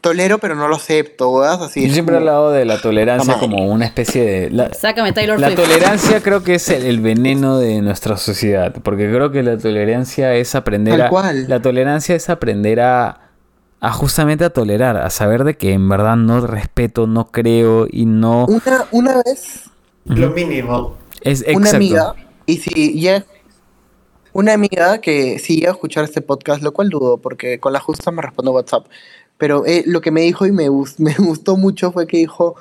tolero, pero no lo acepto, ¿verdad? Así Yo siempre he hablado de la tolerancia como una especie de... la- Sácame Taylor La Swift. tolerancia creo que es el, el veneno de nuestra sociedad, porque creo que la tolerancia es aprender Tal a cual. la tolerancia es aprender a, a justamente a tolerar, a saber de que en verdad no respeto, no creo y no Una, una vez Lo mínimo. es una exacto. amiga Y si ya una amiga que sí iba a escuchar este podcast, lo cual dudo, porque con la justa me respondió WhatsApp. Pero eh, lo que me dijo y me, <laughs> me gustó mucho fue que dijo,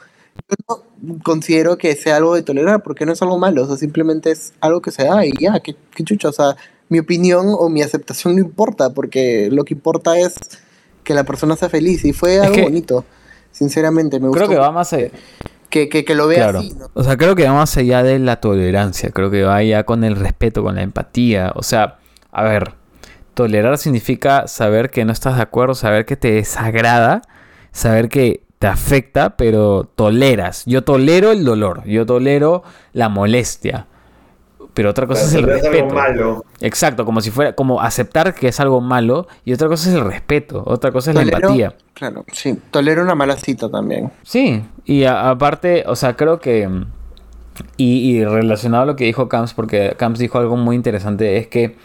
yo no considero que sea algo de tolerar, porque no es algo malo, o sea, simplemente es algo que se da y ya, qué, qué chucha, o sea, mi opinión o mi aceptación no importa, porque lo que importa es que la persona sea feliz y fue algo bonito, sinceramente, me gustó Creo que va más. Que, que, que lo vea Claro. así, ¿no? O sea, creo que va más allá de la tolerancia. Creo que va ya con el respeto, con la empatía. O sea, a ver, tolerar significa saber que no estás de acuerdo, saber que te desagrada, saber que te afecta, pero toleras. Yo tolero el dolor, yo tolero la molestia. Pero otra cosa es el Pero es algo respeto. malo. Exacto, como si fuera, como aceptar que es algo malo y otra cosa es el respeto, otra cosa es la empatía. Claro, sí, tolero una mala cita también. Sí, y a- aparte, o sea, creo que... Y, y relacionado a lo que dijo Camps, porque Camps dijo algo muy interesante, es que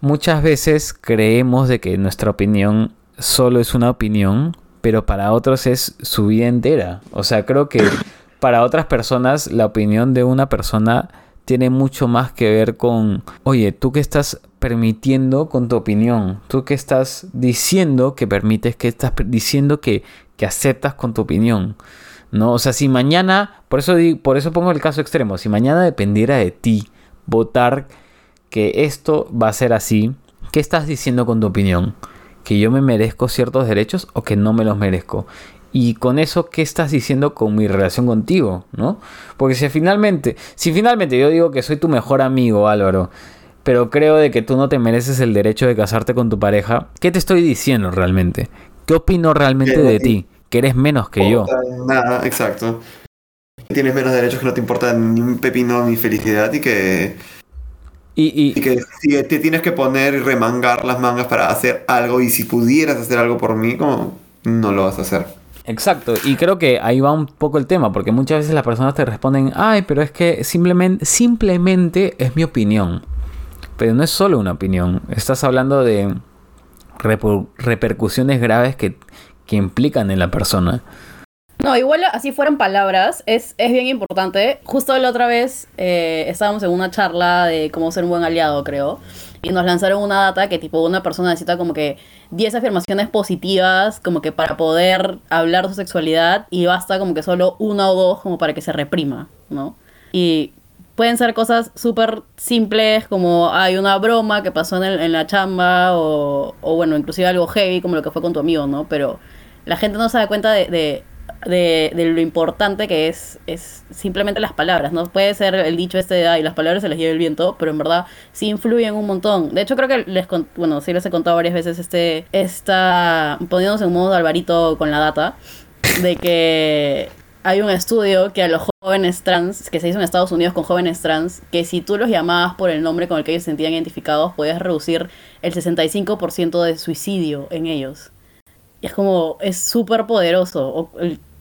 muchas veces creemos de que nuestra opinión solo es una opinión, pero para otros es su vida entera. O sea, creo que para otras personas la opinión de una persona tiene mucho más que ver con, oye, tú qué estás permitiendo con tu opinión, tú qué estás diciendo que permites, que estás diciendo que, que aceptas con tu opinión. ¿No? O sea, si mañana, por eso, di- por eso pongo el caso extremo, si mañana dependiera de ti votar que esto va a ser así, ¿qué estás diciendo con tu opinión? ¿Que yo me merezco ciertos derechos o que no me los merezco? Y con eso, ¿qué estás diciendo con mi relación contigo? ¿No? Porque si finalmente, si finalmente yo digo que soy tu mejor amigo, Álvaro, pero creo de que tú no te mereces el derecho de casarte con tu pareja, ¿qué te estoy diciendo realmente? ¿Qué opino realmente de ti? Que eres menos que yo. Nada, exacto. Que Tienes menos derechos que no te importa ni un pepino mi felicidad y que, Y, y- y que si te tienes que poner y remangar las mangas para hacer algo y si pudieras hacer algo por mí, como no lo vas a hacer. Exacto, y creo que ahí va un poco el tema, porque muchas veces las personas te responden, ay, pero es que simplemente, es mi opinión. Pero no es solo una opinión, estás hablando de reper- repercusiones graves que, que implican en la persona. No, igual así fueran palabras, es, es bien importante. Justo la otra vez eh, estábamos en una charla de cómo ser un buen aliado, creo. Y nos lanzaron una data que tipo una persona necesita como que 10 afirmaciones positivas como que para poder hablar de su sexualidad y basta como que solo una o dos como para que se reprima, ¿no? Y pueden ser cosas súper simples como hay una broma que pasó en, la chamba o, bueno, inclusive algo heavy como lo que fue con tu amigo, ¿no? Pero la gente no se da cuenta de, de- lo importante que es, es simplemente las palabras, ¿no? Puede ser el dicho este de, ay, las palabras se les lleva el viento, pero en verdad sí influyen un montón. De hecho, creo que les, bueno, sí les he contado varias veces este, esta, poniéndose en modo Alvarito con la data, de que hay un estudio que a los jóvenes trans, que se hizo en Estados Unidos con jóvenes trans, que si tú los llamabas por el nombre con el que ellos se sentían identificados, podías reducir el 65% de suicidio en ellos. Y es como, es súper poderoso.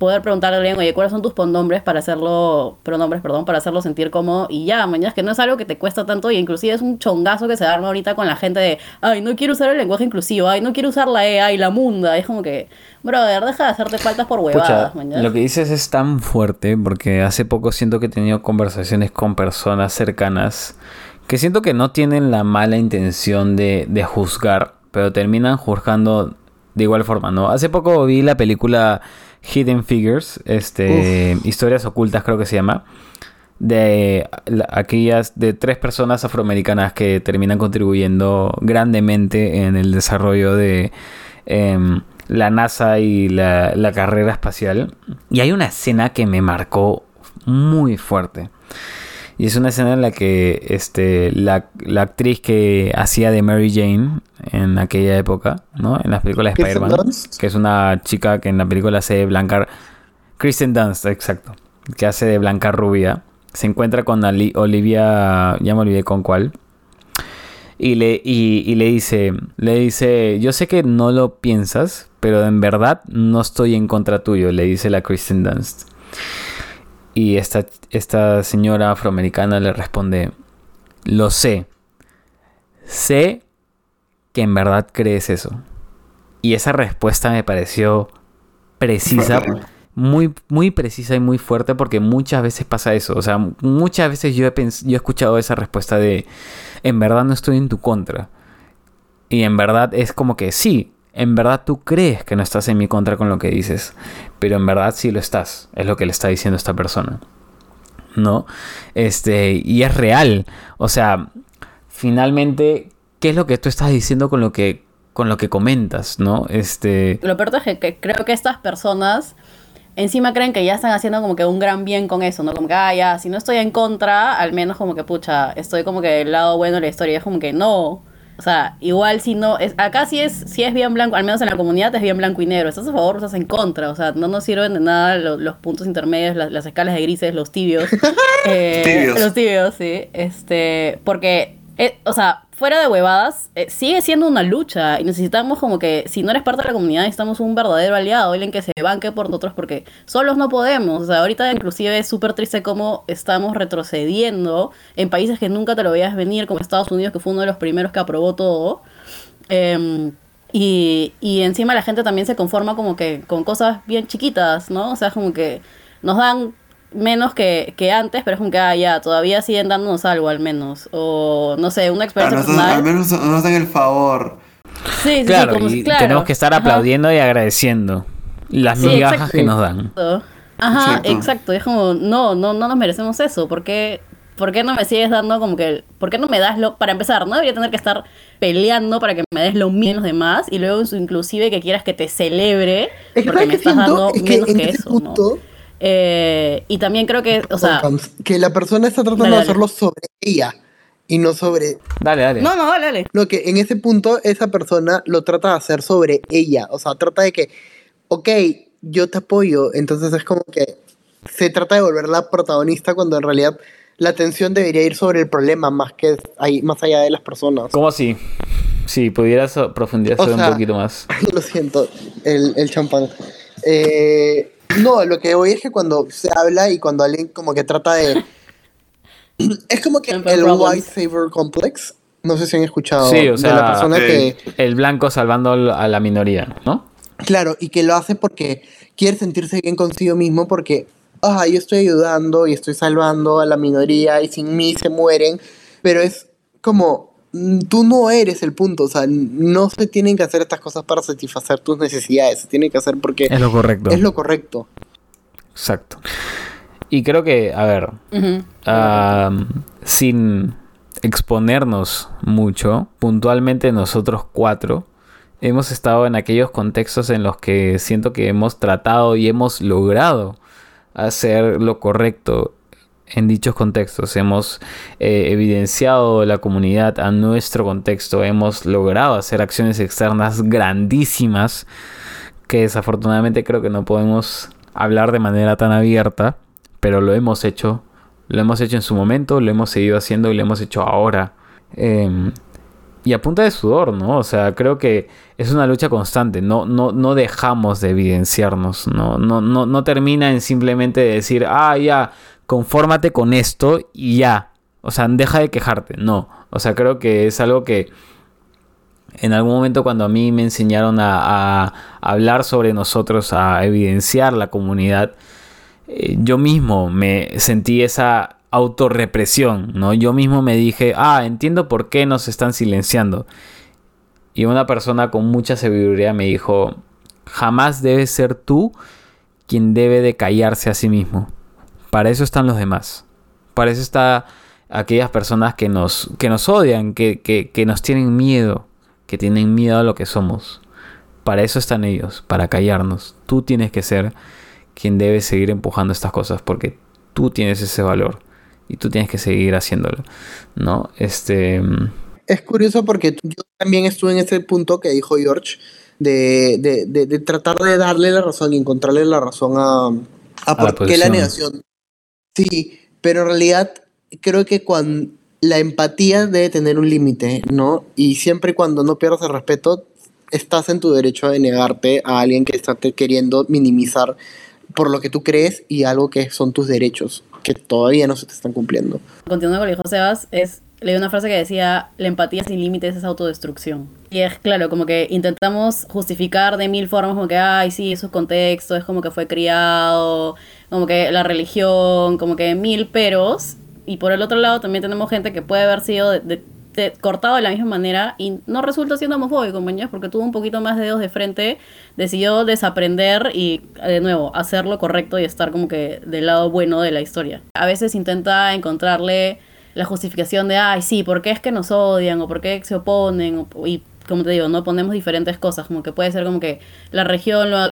Poder preguntarle a alguien, oye, ¿cuáles son tus pronombres para hacerlo, pronombres, perdón, para hacerlo sentir cómodo? Y ya, mañana es que no es algo que te cuesta tanto y inclusive es un chongazo que se arma ahorita con la gente de, ay, no quiero usar el lenguaje inclusivo, ay, no quiero usar la E, ay, la munda. Es como que, brother, deja de hacerte faltas por huevadas, Pucha, lo que dices es tan fuerte porque hace poco siento que he tenido conversaciones con personas cercanas que siento que no tienen la mala intención de, de juzgar, pero terminan juzgando de igual forma, ¿no? Hace poco vi la película Hidden Figures, este, Historias Ocultas creo que se llama, de la- aquellas de tres personas afroamericanas que terminan contribuyendo grandemente en el desarrollo de em, la NASA y la, la carrera espacial. Y hay una escena que me marcó muy fuerte. Y es una escena en la que este, la, la actriz que hacía de Mary Jane en aquella época, ¿no? En las películas de Spider-Man, que es una chica que en la película hace de Blanca... Kristen Dunst, exacto. Que hace de Blanca Rubia. Se encuentra con Ali- Olivia... Ya me olvidé con cuál. Y le, y, y le dice, le dice, yo sé que no lo piensas, pero en verdad no estoy en contra tuyo, le dice la Kristen Dunst. Y esta, esta señora afroamericana le responde, lo sé, sé que en verdad crees eso. Y esa respuesta me pareció precisa, muy, muy precisa y muy fuerte porque muchas veces pasa eso. O sea, muchas veces yo he, yo he escuchado esa respuesta de, en verdad no estoy en tu contra. Y en verdad es como que sí, en verdad tú crees que no estás en mi contra con lo que dices, pero en verdad sí lo estás, es lo que le está diciendo esta persona. ¿No? Este, y es real. O sea, finalmente, ¿qué es lo que tú estás diciendo con lo que, con lo que comentas, ¿no? Este, Lo peor es que, creo que estas personas encima creen que ya están haciendo como que un gran bien con eso, ¿no? Como que, ah, ya, si no estoy en contra, al menos como que, pucha, estoy como que del lado bueno de la historia. Es como que no. O sea, igual si no, es, acá sí es, sí es bien blanco, al menos en la comunidad es bien blanco y negro. ¿Estás a favor o estás en contra? O sea, no nos sirven de nada lo- los, puntos intermedios, las, las escalas de grises, los tibios. <laughs> Eh, Tibios. Los tibios, sí. Este, porque, eh, o sea, fuera de huevadas, eh, sigue siendo una lucha y necesitamos como que, si no eres parte de la comunidad, necesitamos un verdadero aliado, alguien que se banque por nosotros porque solos no podemos. O sea, ahorita inclusive es súper triste cómo estamos retrocediendo en países que nunca te lo veías venir, como Estados Unidos, que fue uno de los primeros que aprobó todo. Em, y, y encima la gente también se conforma como que con cosas bien chiquitas, ¿no? O sea, como que nos dan menos que, que antes, pero es como que, ah, ya, todavía siguen dándonos algo al menos. O, no sé, una experiencia personal. al menos nos dan el favor. Sí, sí, claro, sí, como y claro. tenemos que estar Ajá. aplaudiendo y agradeciendo las Sí, migajas exacto. que nos dan. Ajá, Exacto. exacto. Es como, no, no, no nos merecemos eso. ¿Por qué, por qué no me sigues dando como que, por qué no me das lo, para empezar, no debería tener que estar peleando para que me des lo menos de más y luego inclusive que quieras que te celebre porque ¿sabes me estás siento? dando Es que menos en que ese eso, ¿no? Eh, y también creo que, o sea, que la persona está tratando Dale, de dale. hacerlo sobre ella y no sobre Dale, dale. no, no, dale, dale. Lo que en ese punto esa persona lo trata de hacer sobre ella. O sea, trata de que, ok, yo te apoyo. Entonces es como que se trata de volverla protagonista cuando en realidad la atención debería ir sobre el problema más que ahí, más allá de las personas. ¿Cómo así? Si pudieras profundizar O sea, un poquito más. <laughs> Lo siento, el, el champán. Eh, no, lo que voy es que cuando se habla y cuando alguien como que trata de... <laughs> Es como que el problems. white savior complex. No sé si han escuchado Sí, o de sea, la persona que... El blanco salvando a la minoría, ¿no? Claro, y que lo hace porque quiere sentirse bien consigo mismo porque, ah, yo estoy ayudando y estoy salvando a la minoría y sin mí se mueren, pero es como, tú no eres el punto, o sea, no se tienen que hacer estas cosas para satisfacer tus necesidades, se tienen que hacer porque Es lo correcto. es lo correcto. Exacto. Y creo que, a ver, sin exponernos mucho, puntualmente nosotros cuatro hemos estado en aquellos contextos en los que siento que hemos tratado y hemos logrado hacer lo correcto en dichos contextos. Hemos eh, evidenciado la comunidad a nuestro contexto, hemos logrado hacer acciones externas grandísimas que desafortunadamente creo que no podemos hablar de manera tan abierta, pero lo hemos hecho. Lo hemos hecho en su momento, lo hemos seguido haciendo y lo hemos hecho ahora. Em, y a punta de sudor, ¿no? O sea, creo que es una lucha constante. No, no, no dejamos de evidenciarnos. No, no, no, no termina en simplemente decir, ah, ya, confórmate con esto y ya. O sea, deja de quejarte. No. O sea, creo que es algo que en algún momento cuando a mí me enseñaron a, hablar sobre nosotros, a evidenciar la comunidad, eh, yo mismo me sentí esa autorrepresión, ¿no? Yo mismo me dije, ah, entiendo por qué nos están silenciando. Y una persona con mucha sabiduría me dijo, jamás debes ser tú quien debe de callarse a sí mismo. Para eso están los demás. Para eso está aquellas personas que nos, que nos odian, que, que, que nos tienen miedo, que tienen miedo a lo que somos. Para eso están ellos, para callarnos. Tú tienes que ser quien debe seguir empujando estas cosas porque tú tienes ese valor y tú tienes que seguir haciéndolo, ¿no? Este... Es curioso porque yo también estuve en ese punto que dijo George de, de, de, de tratar de darle la razón y encontrarle la razón a, a por la qué la negación. Sí, pero en realidad creo que cuando la empatía debe tener un límite, ¿no? Y siempre cuando no pierdas el respeto, estás en tu derecho de negarte a alguien que está queriendo minimizar por lo que tú crees y algo que son tus derechos, que todavía no se te están cumpliendo. continuando con lo que dijo Sebas, es leí una frase que decía, la empatía sin límites es autodestrucción. Y es claro, como que intentamos justificar de mil formas, como que, ay, sí, su contexto, es como que fue criado, como que la religión, como que mil peros. Y por el otro lado también tenemos gente que puede haber sido de, cortado de la misma manera y no resulta siendo homofóbico, compañeros, porque tuvo un poquito más de dedos de frente, decidió desaprender y, de nuevo, hacer lo correcto y estar como que del lado bueno de la historia. A veces intenta encontrarle la justificación de, ay, sí, ¿por qué es que nos odian? o ¿por qué se oponen? y como te digo, no ponemos diferentes cosas, como que puede ser como que la región lo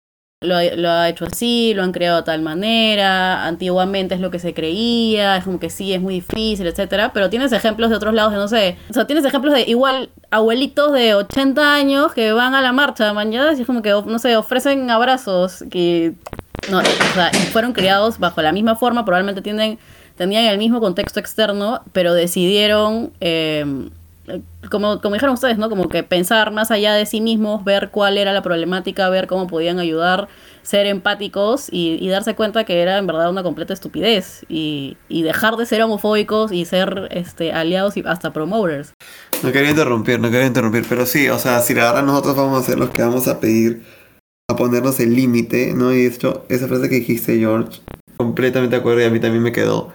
lo, ha hecho así, lo han creado de tal manera, antiguamente es lo que se creía, es como que sí, es muy difícil, etcétera, pero tienes ejemplos de otros lados de, no sé, o sea, tienes ejemplos de igual abuelitos de 80 años que van a la marcha mañana y es como que, no sé, ofrecen abrazos que, no, o sea, fueron criados bajo la misma forma, probablemente tienen, tenían el mismo contexto externo, pero decidieron... Eh, como, como dijeron ustedes, ¿no? Como que pensar más allá de sí mismos, ver cuál era la problemática, ver cómo podían ayudar, ser empáticos y, darse cuenta que era en verdad una completa estupidez y, dejar de ser homofóbicos y ser este, aliados y hasta promoters. No quería interrumpir, no quería interrumpir, pero sí, o sea, si verdad nosotros vamos a ser los que vamos a pedir a ponernos el límite, ¿no? Y esto, esa frase que dijiste, George, completamente de acuerdo y a mí también me quedó.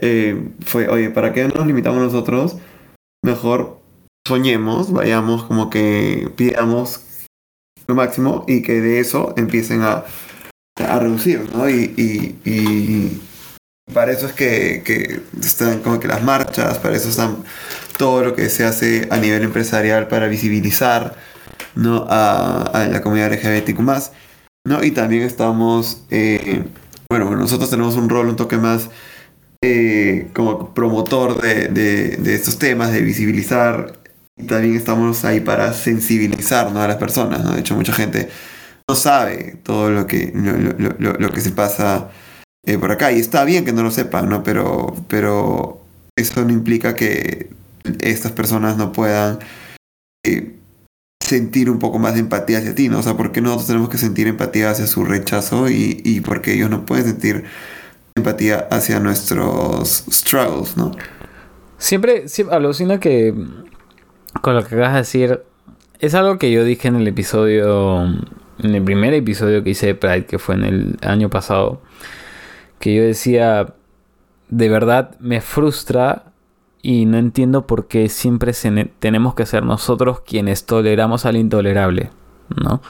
Eh, fue, oye, ¿para qué nos limitamos nosotros? Mejor soñemos, vayamos como que pidamos lo máximo y que de eso empiecen a, a reducir, ¿no? Y, y, y, para eso es que, que, están como que las marchas, para eso están todo lo que se hace a nivel empresarial para visibilizar ¿no? a, a la comunidad LGBTQ+. ¿no? Y también estamos, eh, bueno, nosotros tenemos un rol un toque más eh, como promotor de, estos temas, de visibilizar. Y también estamos ahí para sensibilizar a las personas. De hecho, mucha gente no sabe todo lo que, lo, que se pasa eh, por acá. Y está bien que no lo sepan, ¿no? Pero, pero eso no implica que estas personas no puedan eh, sentir un poco más de empatía hacia ti, ¿no? O sea, ¿por qué nosotros tenemos que sentir empatía hacia su rechazo y, y porque ellos no pueden sentir empatía hacia nuestros struggles, ¿no? Siempre, siempre alucina que con lo que acabas de decir, es algo que yo dije en el episodio, en el primer episodio que hice de Pride, que fue en el año pasado, que yo decía, de verdad me frustra y no entiendo por qué siempre tenemos que ser nosotros quienes toleramos al intolerable, ¿no?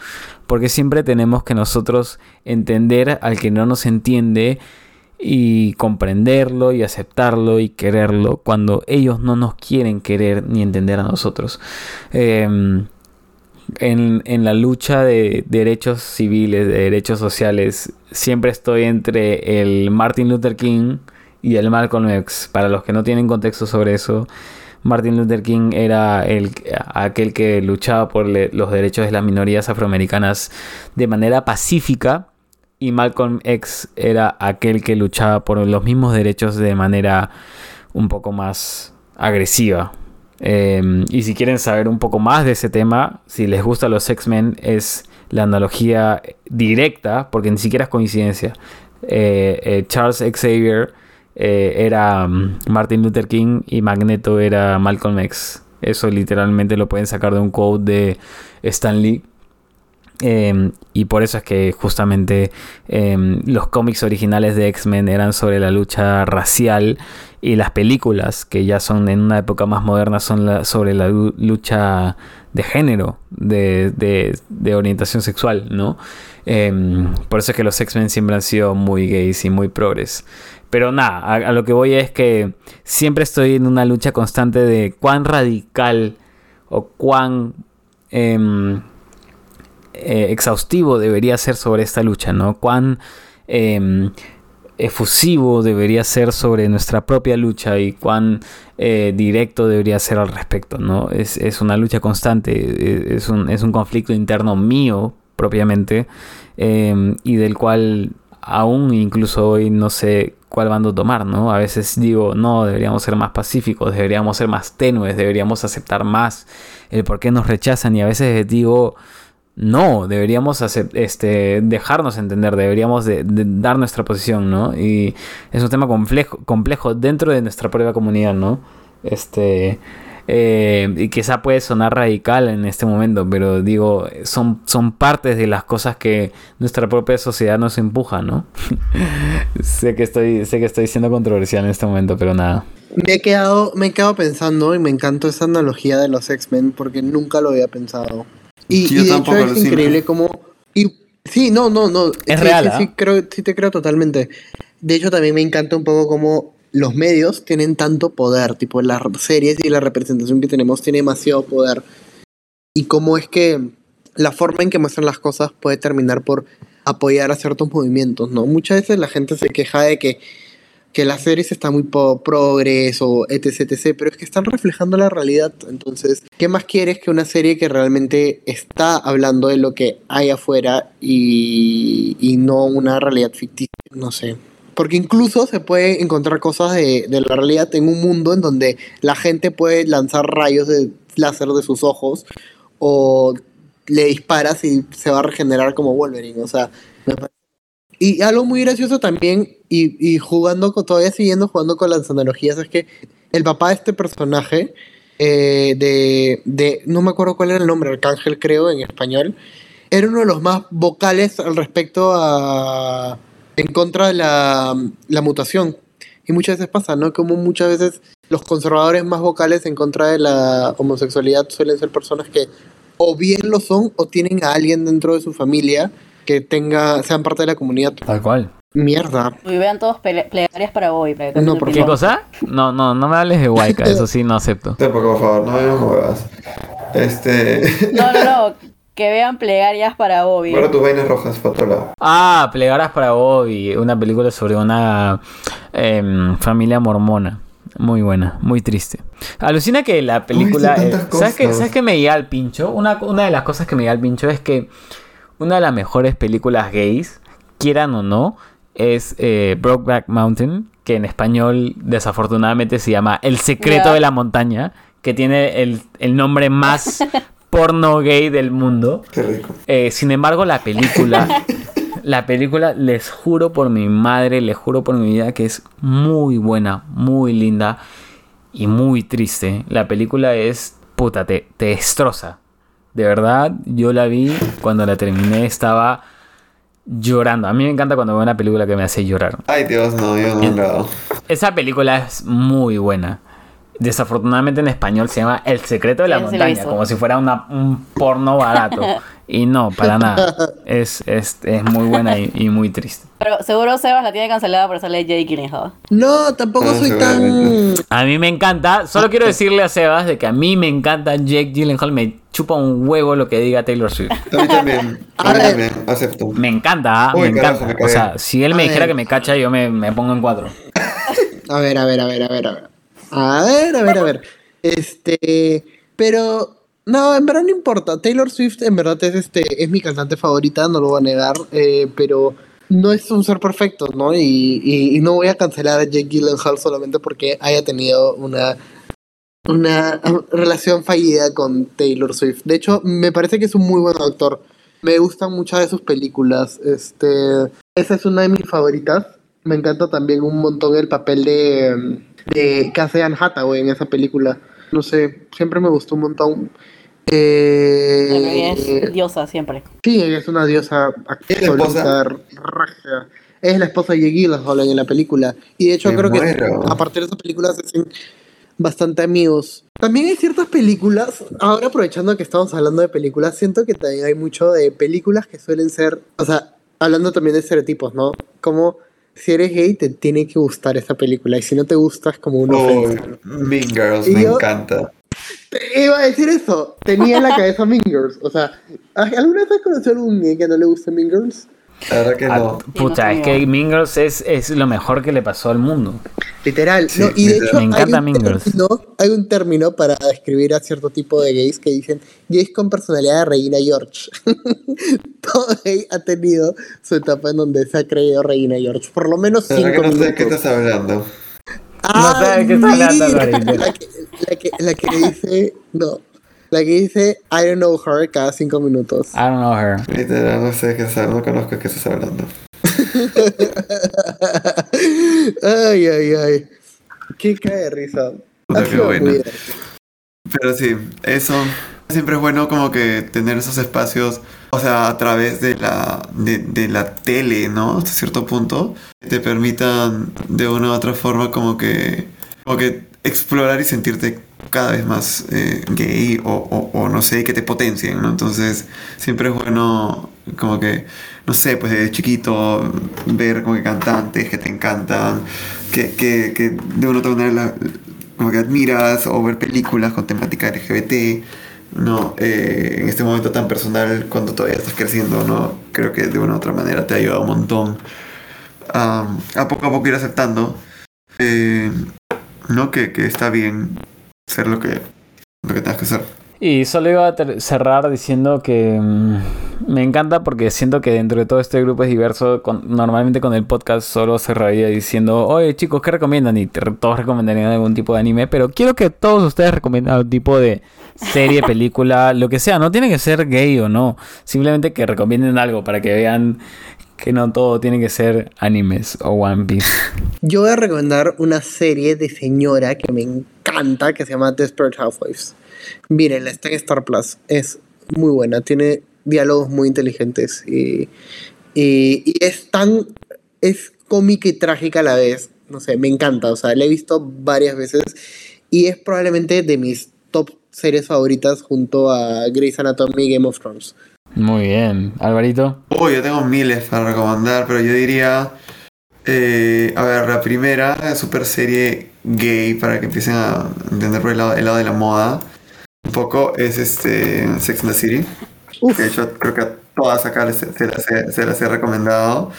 Porque siempre tenemos que nosotros entender al que no nos entiende y comprenderlo y aceptarlo y quererlo cuando ellos no nos quieren querer ni entender a nosotros. Em, en, la lucha de derechos civiles, de derechos sociales, siempre estoy entre el Martin Luther King y el Malcolm X. Para los que no tienen contexto sobre eso, Martin Luther King era el, aquel que luchaba por los derechos de las minorías afroamericanas de manera pacífica y Malcolm X era aquel que luchaba por los mismos derechos de manera un poco más agresiva. Em, y si quieren saber un poco más de ese tema, si les gusta los X-Men, es la analogía directa, porque ni siquiera es coincidencia. Eh, eh, Charles Xavier eh, era mm, Martin Luther King y Magneto era Malcolm X. Eso literalmente lo pueden sacar de un quote de Stan Lee. Em, y por eso es que justamente em, los cómics originales de X-Men eran sobre la lucha racial y las películas que ya son en una época más moderna son sobre la lucha de género, de, orientación sexual, ¿no? Em, por eso es que los X-Men siempre han sido muy gays y muy progres. Pero nada, a, lo que voy es que siempre estoy en una lucha constante de cuán radical o cuán... exhaustivo debería ser sobre esta lucha, ¿no? Cuán em, efusivo debería ser sobre nuestra propia lucha y cuán eh, directo debería ser al respecto, ¿no? Es, una lucha constante, e, es un, es un, conflicto interno mío propiamente em, y del cual aún incluso hoy no sé cuál bando tomar, ¿no? A veces digo, no, deberíamos ser más pacíficos, deberíamos ser más tenues, deberíamos aceptar más el por qué nos rechazan y a veces digo, no, deberíamos este, dejarnos entender, deberíamos de, dar nuestra posición, ¿no? Y es un tema complejo, complejo dentro de nuestra propia comunidad, ¿no? Este. eh, y quizá puede sonar radical en este momento, pero digo, son, son partes de las cosas que nuestra propia sociedad nos empuja, ¿no? <laughs> sé, que estoy, sé que estoy siendo controversial en este momento, pero nada. Me he quedado, me he quedado pensando y me encantó esa analogía de los X-Men porque nunca lo había pensado. Y, Yo y de hecho es alucino. increíble como... Y, sí, no, no, no. Es sí, real, sí, ¿ah? sí, creo, sí te creo totalmente. De hecho también me encanta un poco como los medios tienen tanto poder, tipo las series y la representación que tenemos tiene demasiado poder. Y cómo es que la forma en que muestran las cosas puede terminar por apoyar a ciertos movimientos, ¿no? Muchas veces la gente se queja de que que las series están muy progres o etc, etc, pero es que están reflejando la realidad. Entonces, ¿qué más quieres que una serie que realmente está hablando de lo que hay afuera y, y no una realidad ficticia? No sé. Porque incluso se puede encontrar cosas de, de la realidad en un mundo en donde la gente puede lanzar rayos de láser de sus ojos o le disparas y se va a regenerar como Wolverine. O sea, me parece y algo muy gracioso también, y, y jugando con, todavía siguiendo jugando con las analogías, es que el papá de este personaje, eh, de, de, no me acuerdo cuál era el nombre, Arcángel creo en español, era uno de los más vocales al respecto a, en contra de la, la mutación. Y muchas veces pasa, ¿no? Como muchas veces los conservadores más vocales en contra de la homosexualidad suelen ser personas que o bien lo son o tienen a alguien dentro de su familia que tenga, sean parte de la comunidad. Tal cual. Mierda. Y vean todos plegarias para hoy. para que No, cambie ¿por ¿Qué cosa? No, no, no me hables de Waika, eso sí no acepto. Tampoco, <laughs> por favor, no vayamos huevas. Este. No, no, no. Que vean plegarias para Bobby. Ahora tus vainas rojas para otro lado. Ah, Plegaras para Bobby, una película sobre una em, familia mormona. Muy buena, muy triste. Alucina que la película... Uy, eh, ¿sabes, qué, cosas. ¿Sabes qué me llega al pincho? Una, una de las cosas que me llega al pincho es que una de las mejores películas gays, quieran o no, es eh, Brokeback Mountain, que en español desafortunadamente se llama El secreto de la montaña, que tiene el, el nombre más <laughs> porno gay del mundo. Qué rico. Eh, sin embargo, la película, <laughs> la película, les juro por mi madre, les juro por mi vida que es muy buena, muy linda y muy triste. La película es, puta, te, te destroza. De verdad, yo la vi, cuando la terminé estaba llorando. A mí me encanta cuando veo una película que me hace llorar. Ay, Dios, no, yo no hago. Esa película es muy buena. Desafortunadamente en español se llama El secreto de la montaña, como si fuera una- un porno barato. <laughs> Y no, para nada. Es, es, es muy buena y, y muy triste. Pero seguro Sebas la tiene cancelada por sale Jake Gyllenhaal. No, tampoco soy tan. A mí me encanta, solo quiero decirle a Sebas de que a mí me encanta Jake Gyllenhaal, me chupa un huevo lo que diga Taylor Swift. A mí también. A mí ver. también, acepto. Me encanta, ¿ah? Uy, me carajo, encanta. me O sea, si él me A dijera ver. que me cacha, yo me, me pongo en cuatro. A ver, a ver, a ver, a ver, a ver. A ver, a ver, a ver. Este. Pero. No, en verdad no importa. Taylor Swift en verdad es este. Es mi cantante favorita, no lo voy a negar. eh, pero no es un ser perfecto, ¿no? Y, y- y no voy a cancelar a Jake Gyllenhaal solamente porque haya tenido una. Una relación fallida con Taylor Swift. De hecho, me parece que es un muy buen actor. Me gustan muchas de sus películas. Este, esa es una de mis favoritas. Me encanta también un montón el papel de, de Anne Hathaway en esa película. No sé, siempre me gustó un montón. Eh, es diosa siempre. sí, ella es una diosa ¿Es la esposa? absoluta, regia. Es la esposa de Gyllenhaal en la película. Y de hecho Me creo que a partir de esa película se hacen bastante amigos. También hay ciertas películas, ahora aprovechando que estamos hablando de películas, siento que también hay mucho de películas que suelen ser, o sea, hablando también de estereotipos, ¿no? Como si eres gay te tiene que gustar esa película y si no te gusta es como una ofensa. Uy, Mean Girls, Y me yo- encanta. Te iba a decir eso, tenía en la cabeza Mean Girls, o sea, ¿alguna vez has conocido a algún gay que no le guste Mean Girls? La verdad que Ah, no. puta, no es que Girls es, es lo mejor que le pasó al mundo. Literal, Sí, no, y de literal. hecho Me encanta término, hay un término para describir a cierto tipo de gays que dicen gays con personalidad de Reina George. <laughs> Todo gay ha tenido su etapa en donde se ha creído Reina George, por lo menos cinco que no sé de qué estás hablando. No sé de qué está hablando. <laughs> la que, la, que, dice, no, la que dice I don't know her cada cinco minutos. I don't know her. Literal, no sé qué no conozco de qué estás hablando. ay, ay, ay. Qué cae de risa. Qué divertido. Pero sí, eso siempre es bueno como que tener esos espacios, o sea, a través de la, de, de la tele, ¿no? Hasta cierto punto, que te permitan de una u otra forma como que, como que explorar y sentirte cada vez más eh, gay o, no sé, que te potencien, ¿no? Entonces, siempre es bueno como que, no sé, pues desde chiquito ver como que cantantes que te encantan, que, que, de una u otra manera la- como que admiras o ver películas con temática LGBT, ¿no? Eh, en este momento tan personal cuando todavía estás creciendo, ¿no? Creo que de una u otra manera te ha ayudado un montón a, a poco a poco ir aceptando, eh, ¿no? Que, que está bien ser lo que, lo que tengas que ser. Y solo iba a cerrar diciendo que mm, me encanta porque siento que dentro de todo este grupo es diverso. Con- normalmente con el podcast solo cerraría diciendo, oye chicos, ¿qué recomiendan? Y todos recomendarían algún tipo de anime, pero quiero que todos ustedes recomienden algún tipo de serie, película, lo que sea. No tiene que ser gay o no. Simplemente que recomienden algo para que vean que no todo tiene que ser animes o One Piece. <laughs> Yo voy a recomendar una serie de señora que me encanta, que se llama Desperate Housewives. Mírenla, está en Star Plus. Es muy buena, tiene diálogos muy inteligentes y, y, es tan... es cómica y trágica a la vez. No sé, me encanta, o sea, la he visto varias veces y es probablemente de mis top series favoritas junto a Grey's Anatomy y Game of Thrones. Muy bien. Alvarito. Uy, yo tengo miles para recomendar, pero yo diría. eh, a ver, la primera super serie gay para que empiecen a entender por el lado, el lado de la moda. Un poco es este Sex and the City. Uf, De hecho, creo que a todas acá les- se, las he, se las he recomendado.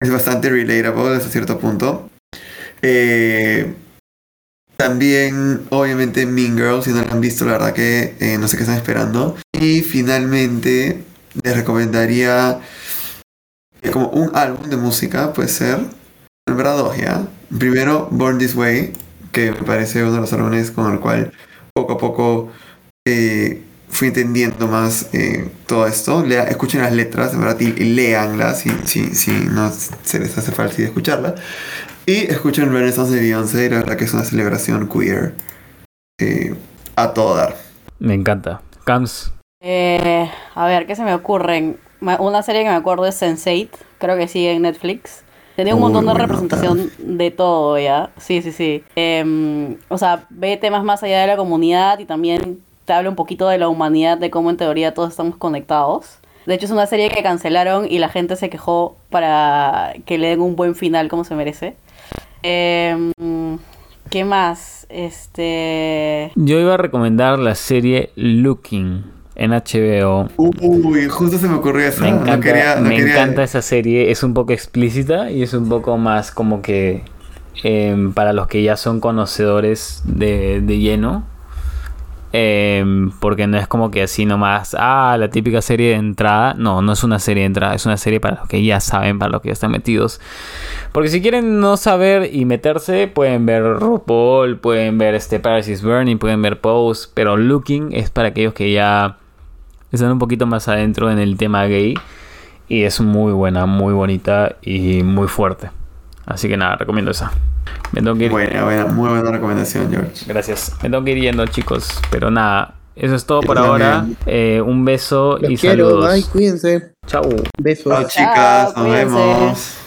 Es bastante relatable hasta cierto punto. Eh, también, obviamente, Mean Girls, si no la han visto, la verdad que eh, no sé qué están esperando. Y finalmente, les recomendaría como un álbum de música, puede ser. En verdad, dos ya. Primero, Born This Way, que me parece uno de los álbumes con el cual poco a poco eh, fui entendiendo más eh, todo esto. Lea- escuchen las letras, en verdad, y, y léanlas si, si, si no se les hace fácil escucharla. Y escuchen Renaissance de Beyoncé, la verdad que es una celebración queer eh, a todo dar. Me encanta. Cams. Eh, a ver, ¿qué se me ocurren? Una serie que me acuerdo es Sense8, creo que sigue en Netflix. Tenía un Uy, montón de representación de todo, ¿ya? Sí, sí, sí. Em, o sea, ve temas más allá de la comunidad y también te habla un poquito de la humanidad, de cómo en teoría todos estamos conectados. De hecho, es una serie que cancelaron y la gente se quejó para que le den un buen final como se merece. Em, ¿Qué más? Este... Yo iba a recomendar la serie Looking en HBO. Uy, justo se me ocurrió esa. Me no encanta, quería- no me quería- encanta esa serie. Es un poco explícita y es un poco más como que em, para los que ya son conocedores de, de lleno. Em, porque no es como que así nomás, ah, la típica serie de entrada. No, no es una serie de entrada, es una serie para los que ya saben, para los que ya están metidos. Porque si quieren no saber y meterse, pueden ver RuPaul, pueden ver este Paradise is Burning, pueden ver Pose. Pero Looking es para aquellos que ya están un poquito más adentro en el tema gay. Y es muy buena, muy bonita y muy fuerte. Así que nada, recomiendo esa. Me tengo que ir. Buena, buena, muy buena recomendación, George. Gracias. Me tengo que ir yendo, chicos. Pero nada, eso es todo Yo por ahora. Eh, un beso los y quiero, saludos. bye, cuídense. Chau. Besos. Chao, chicas, nos cuídense. vemos.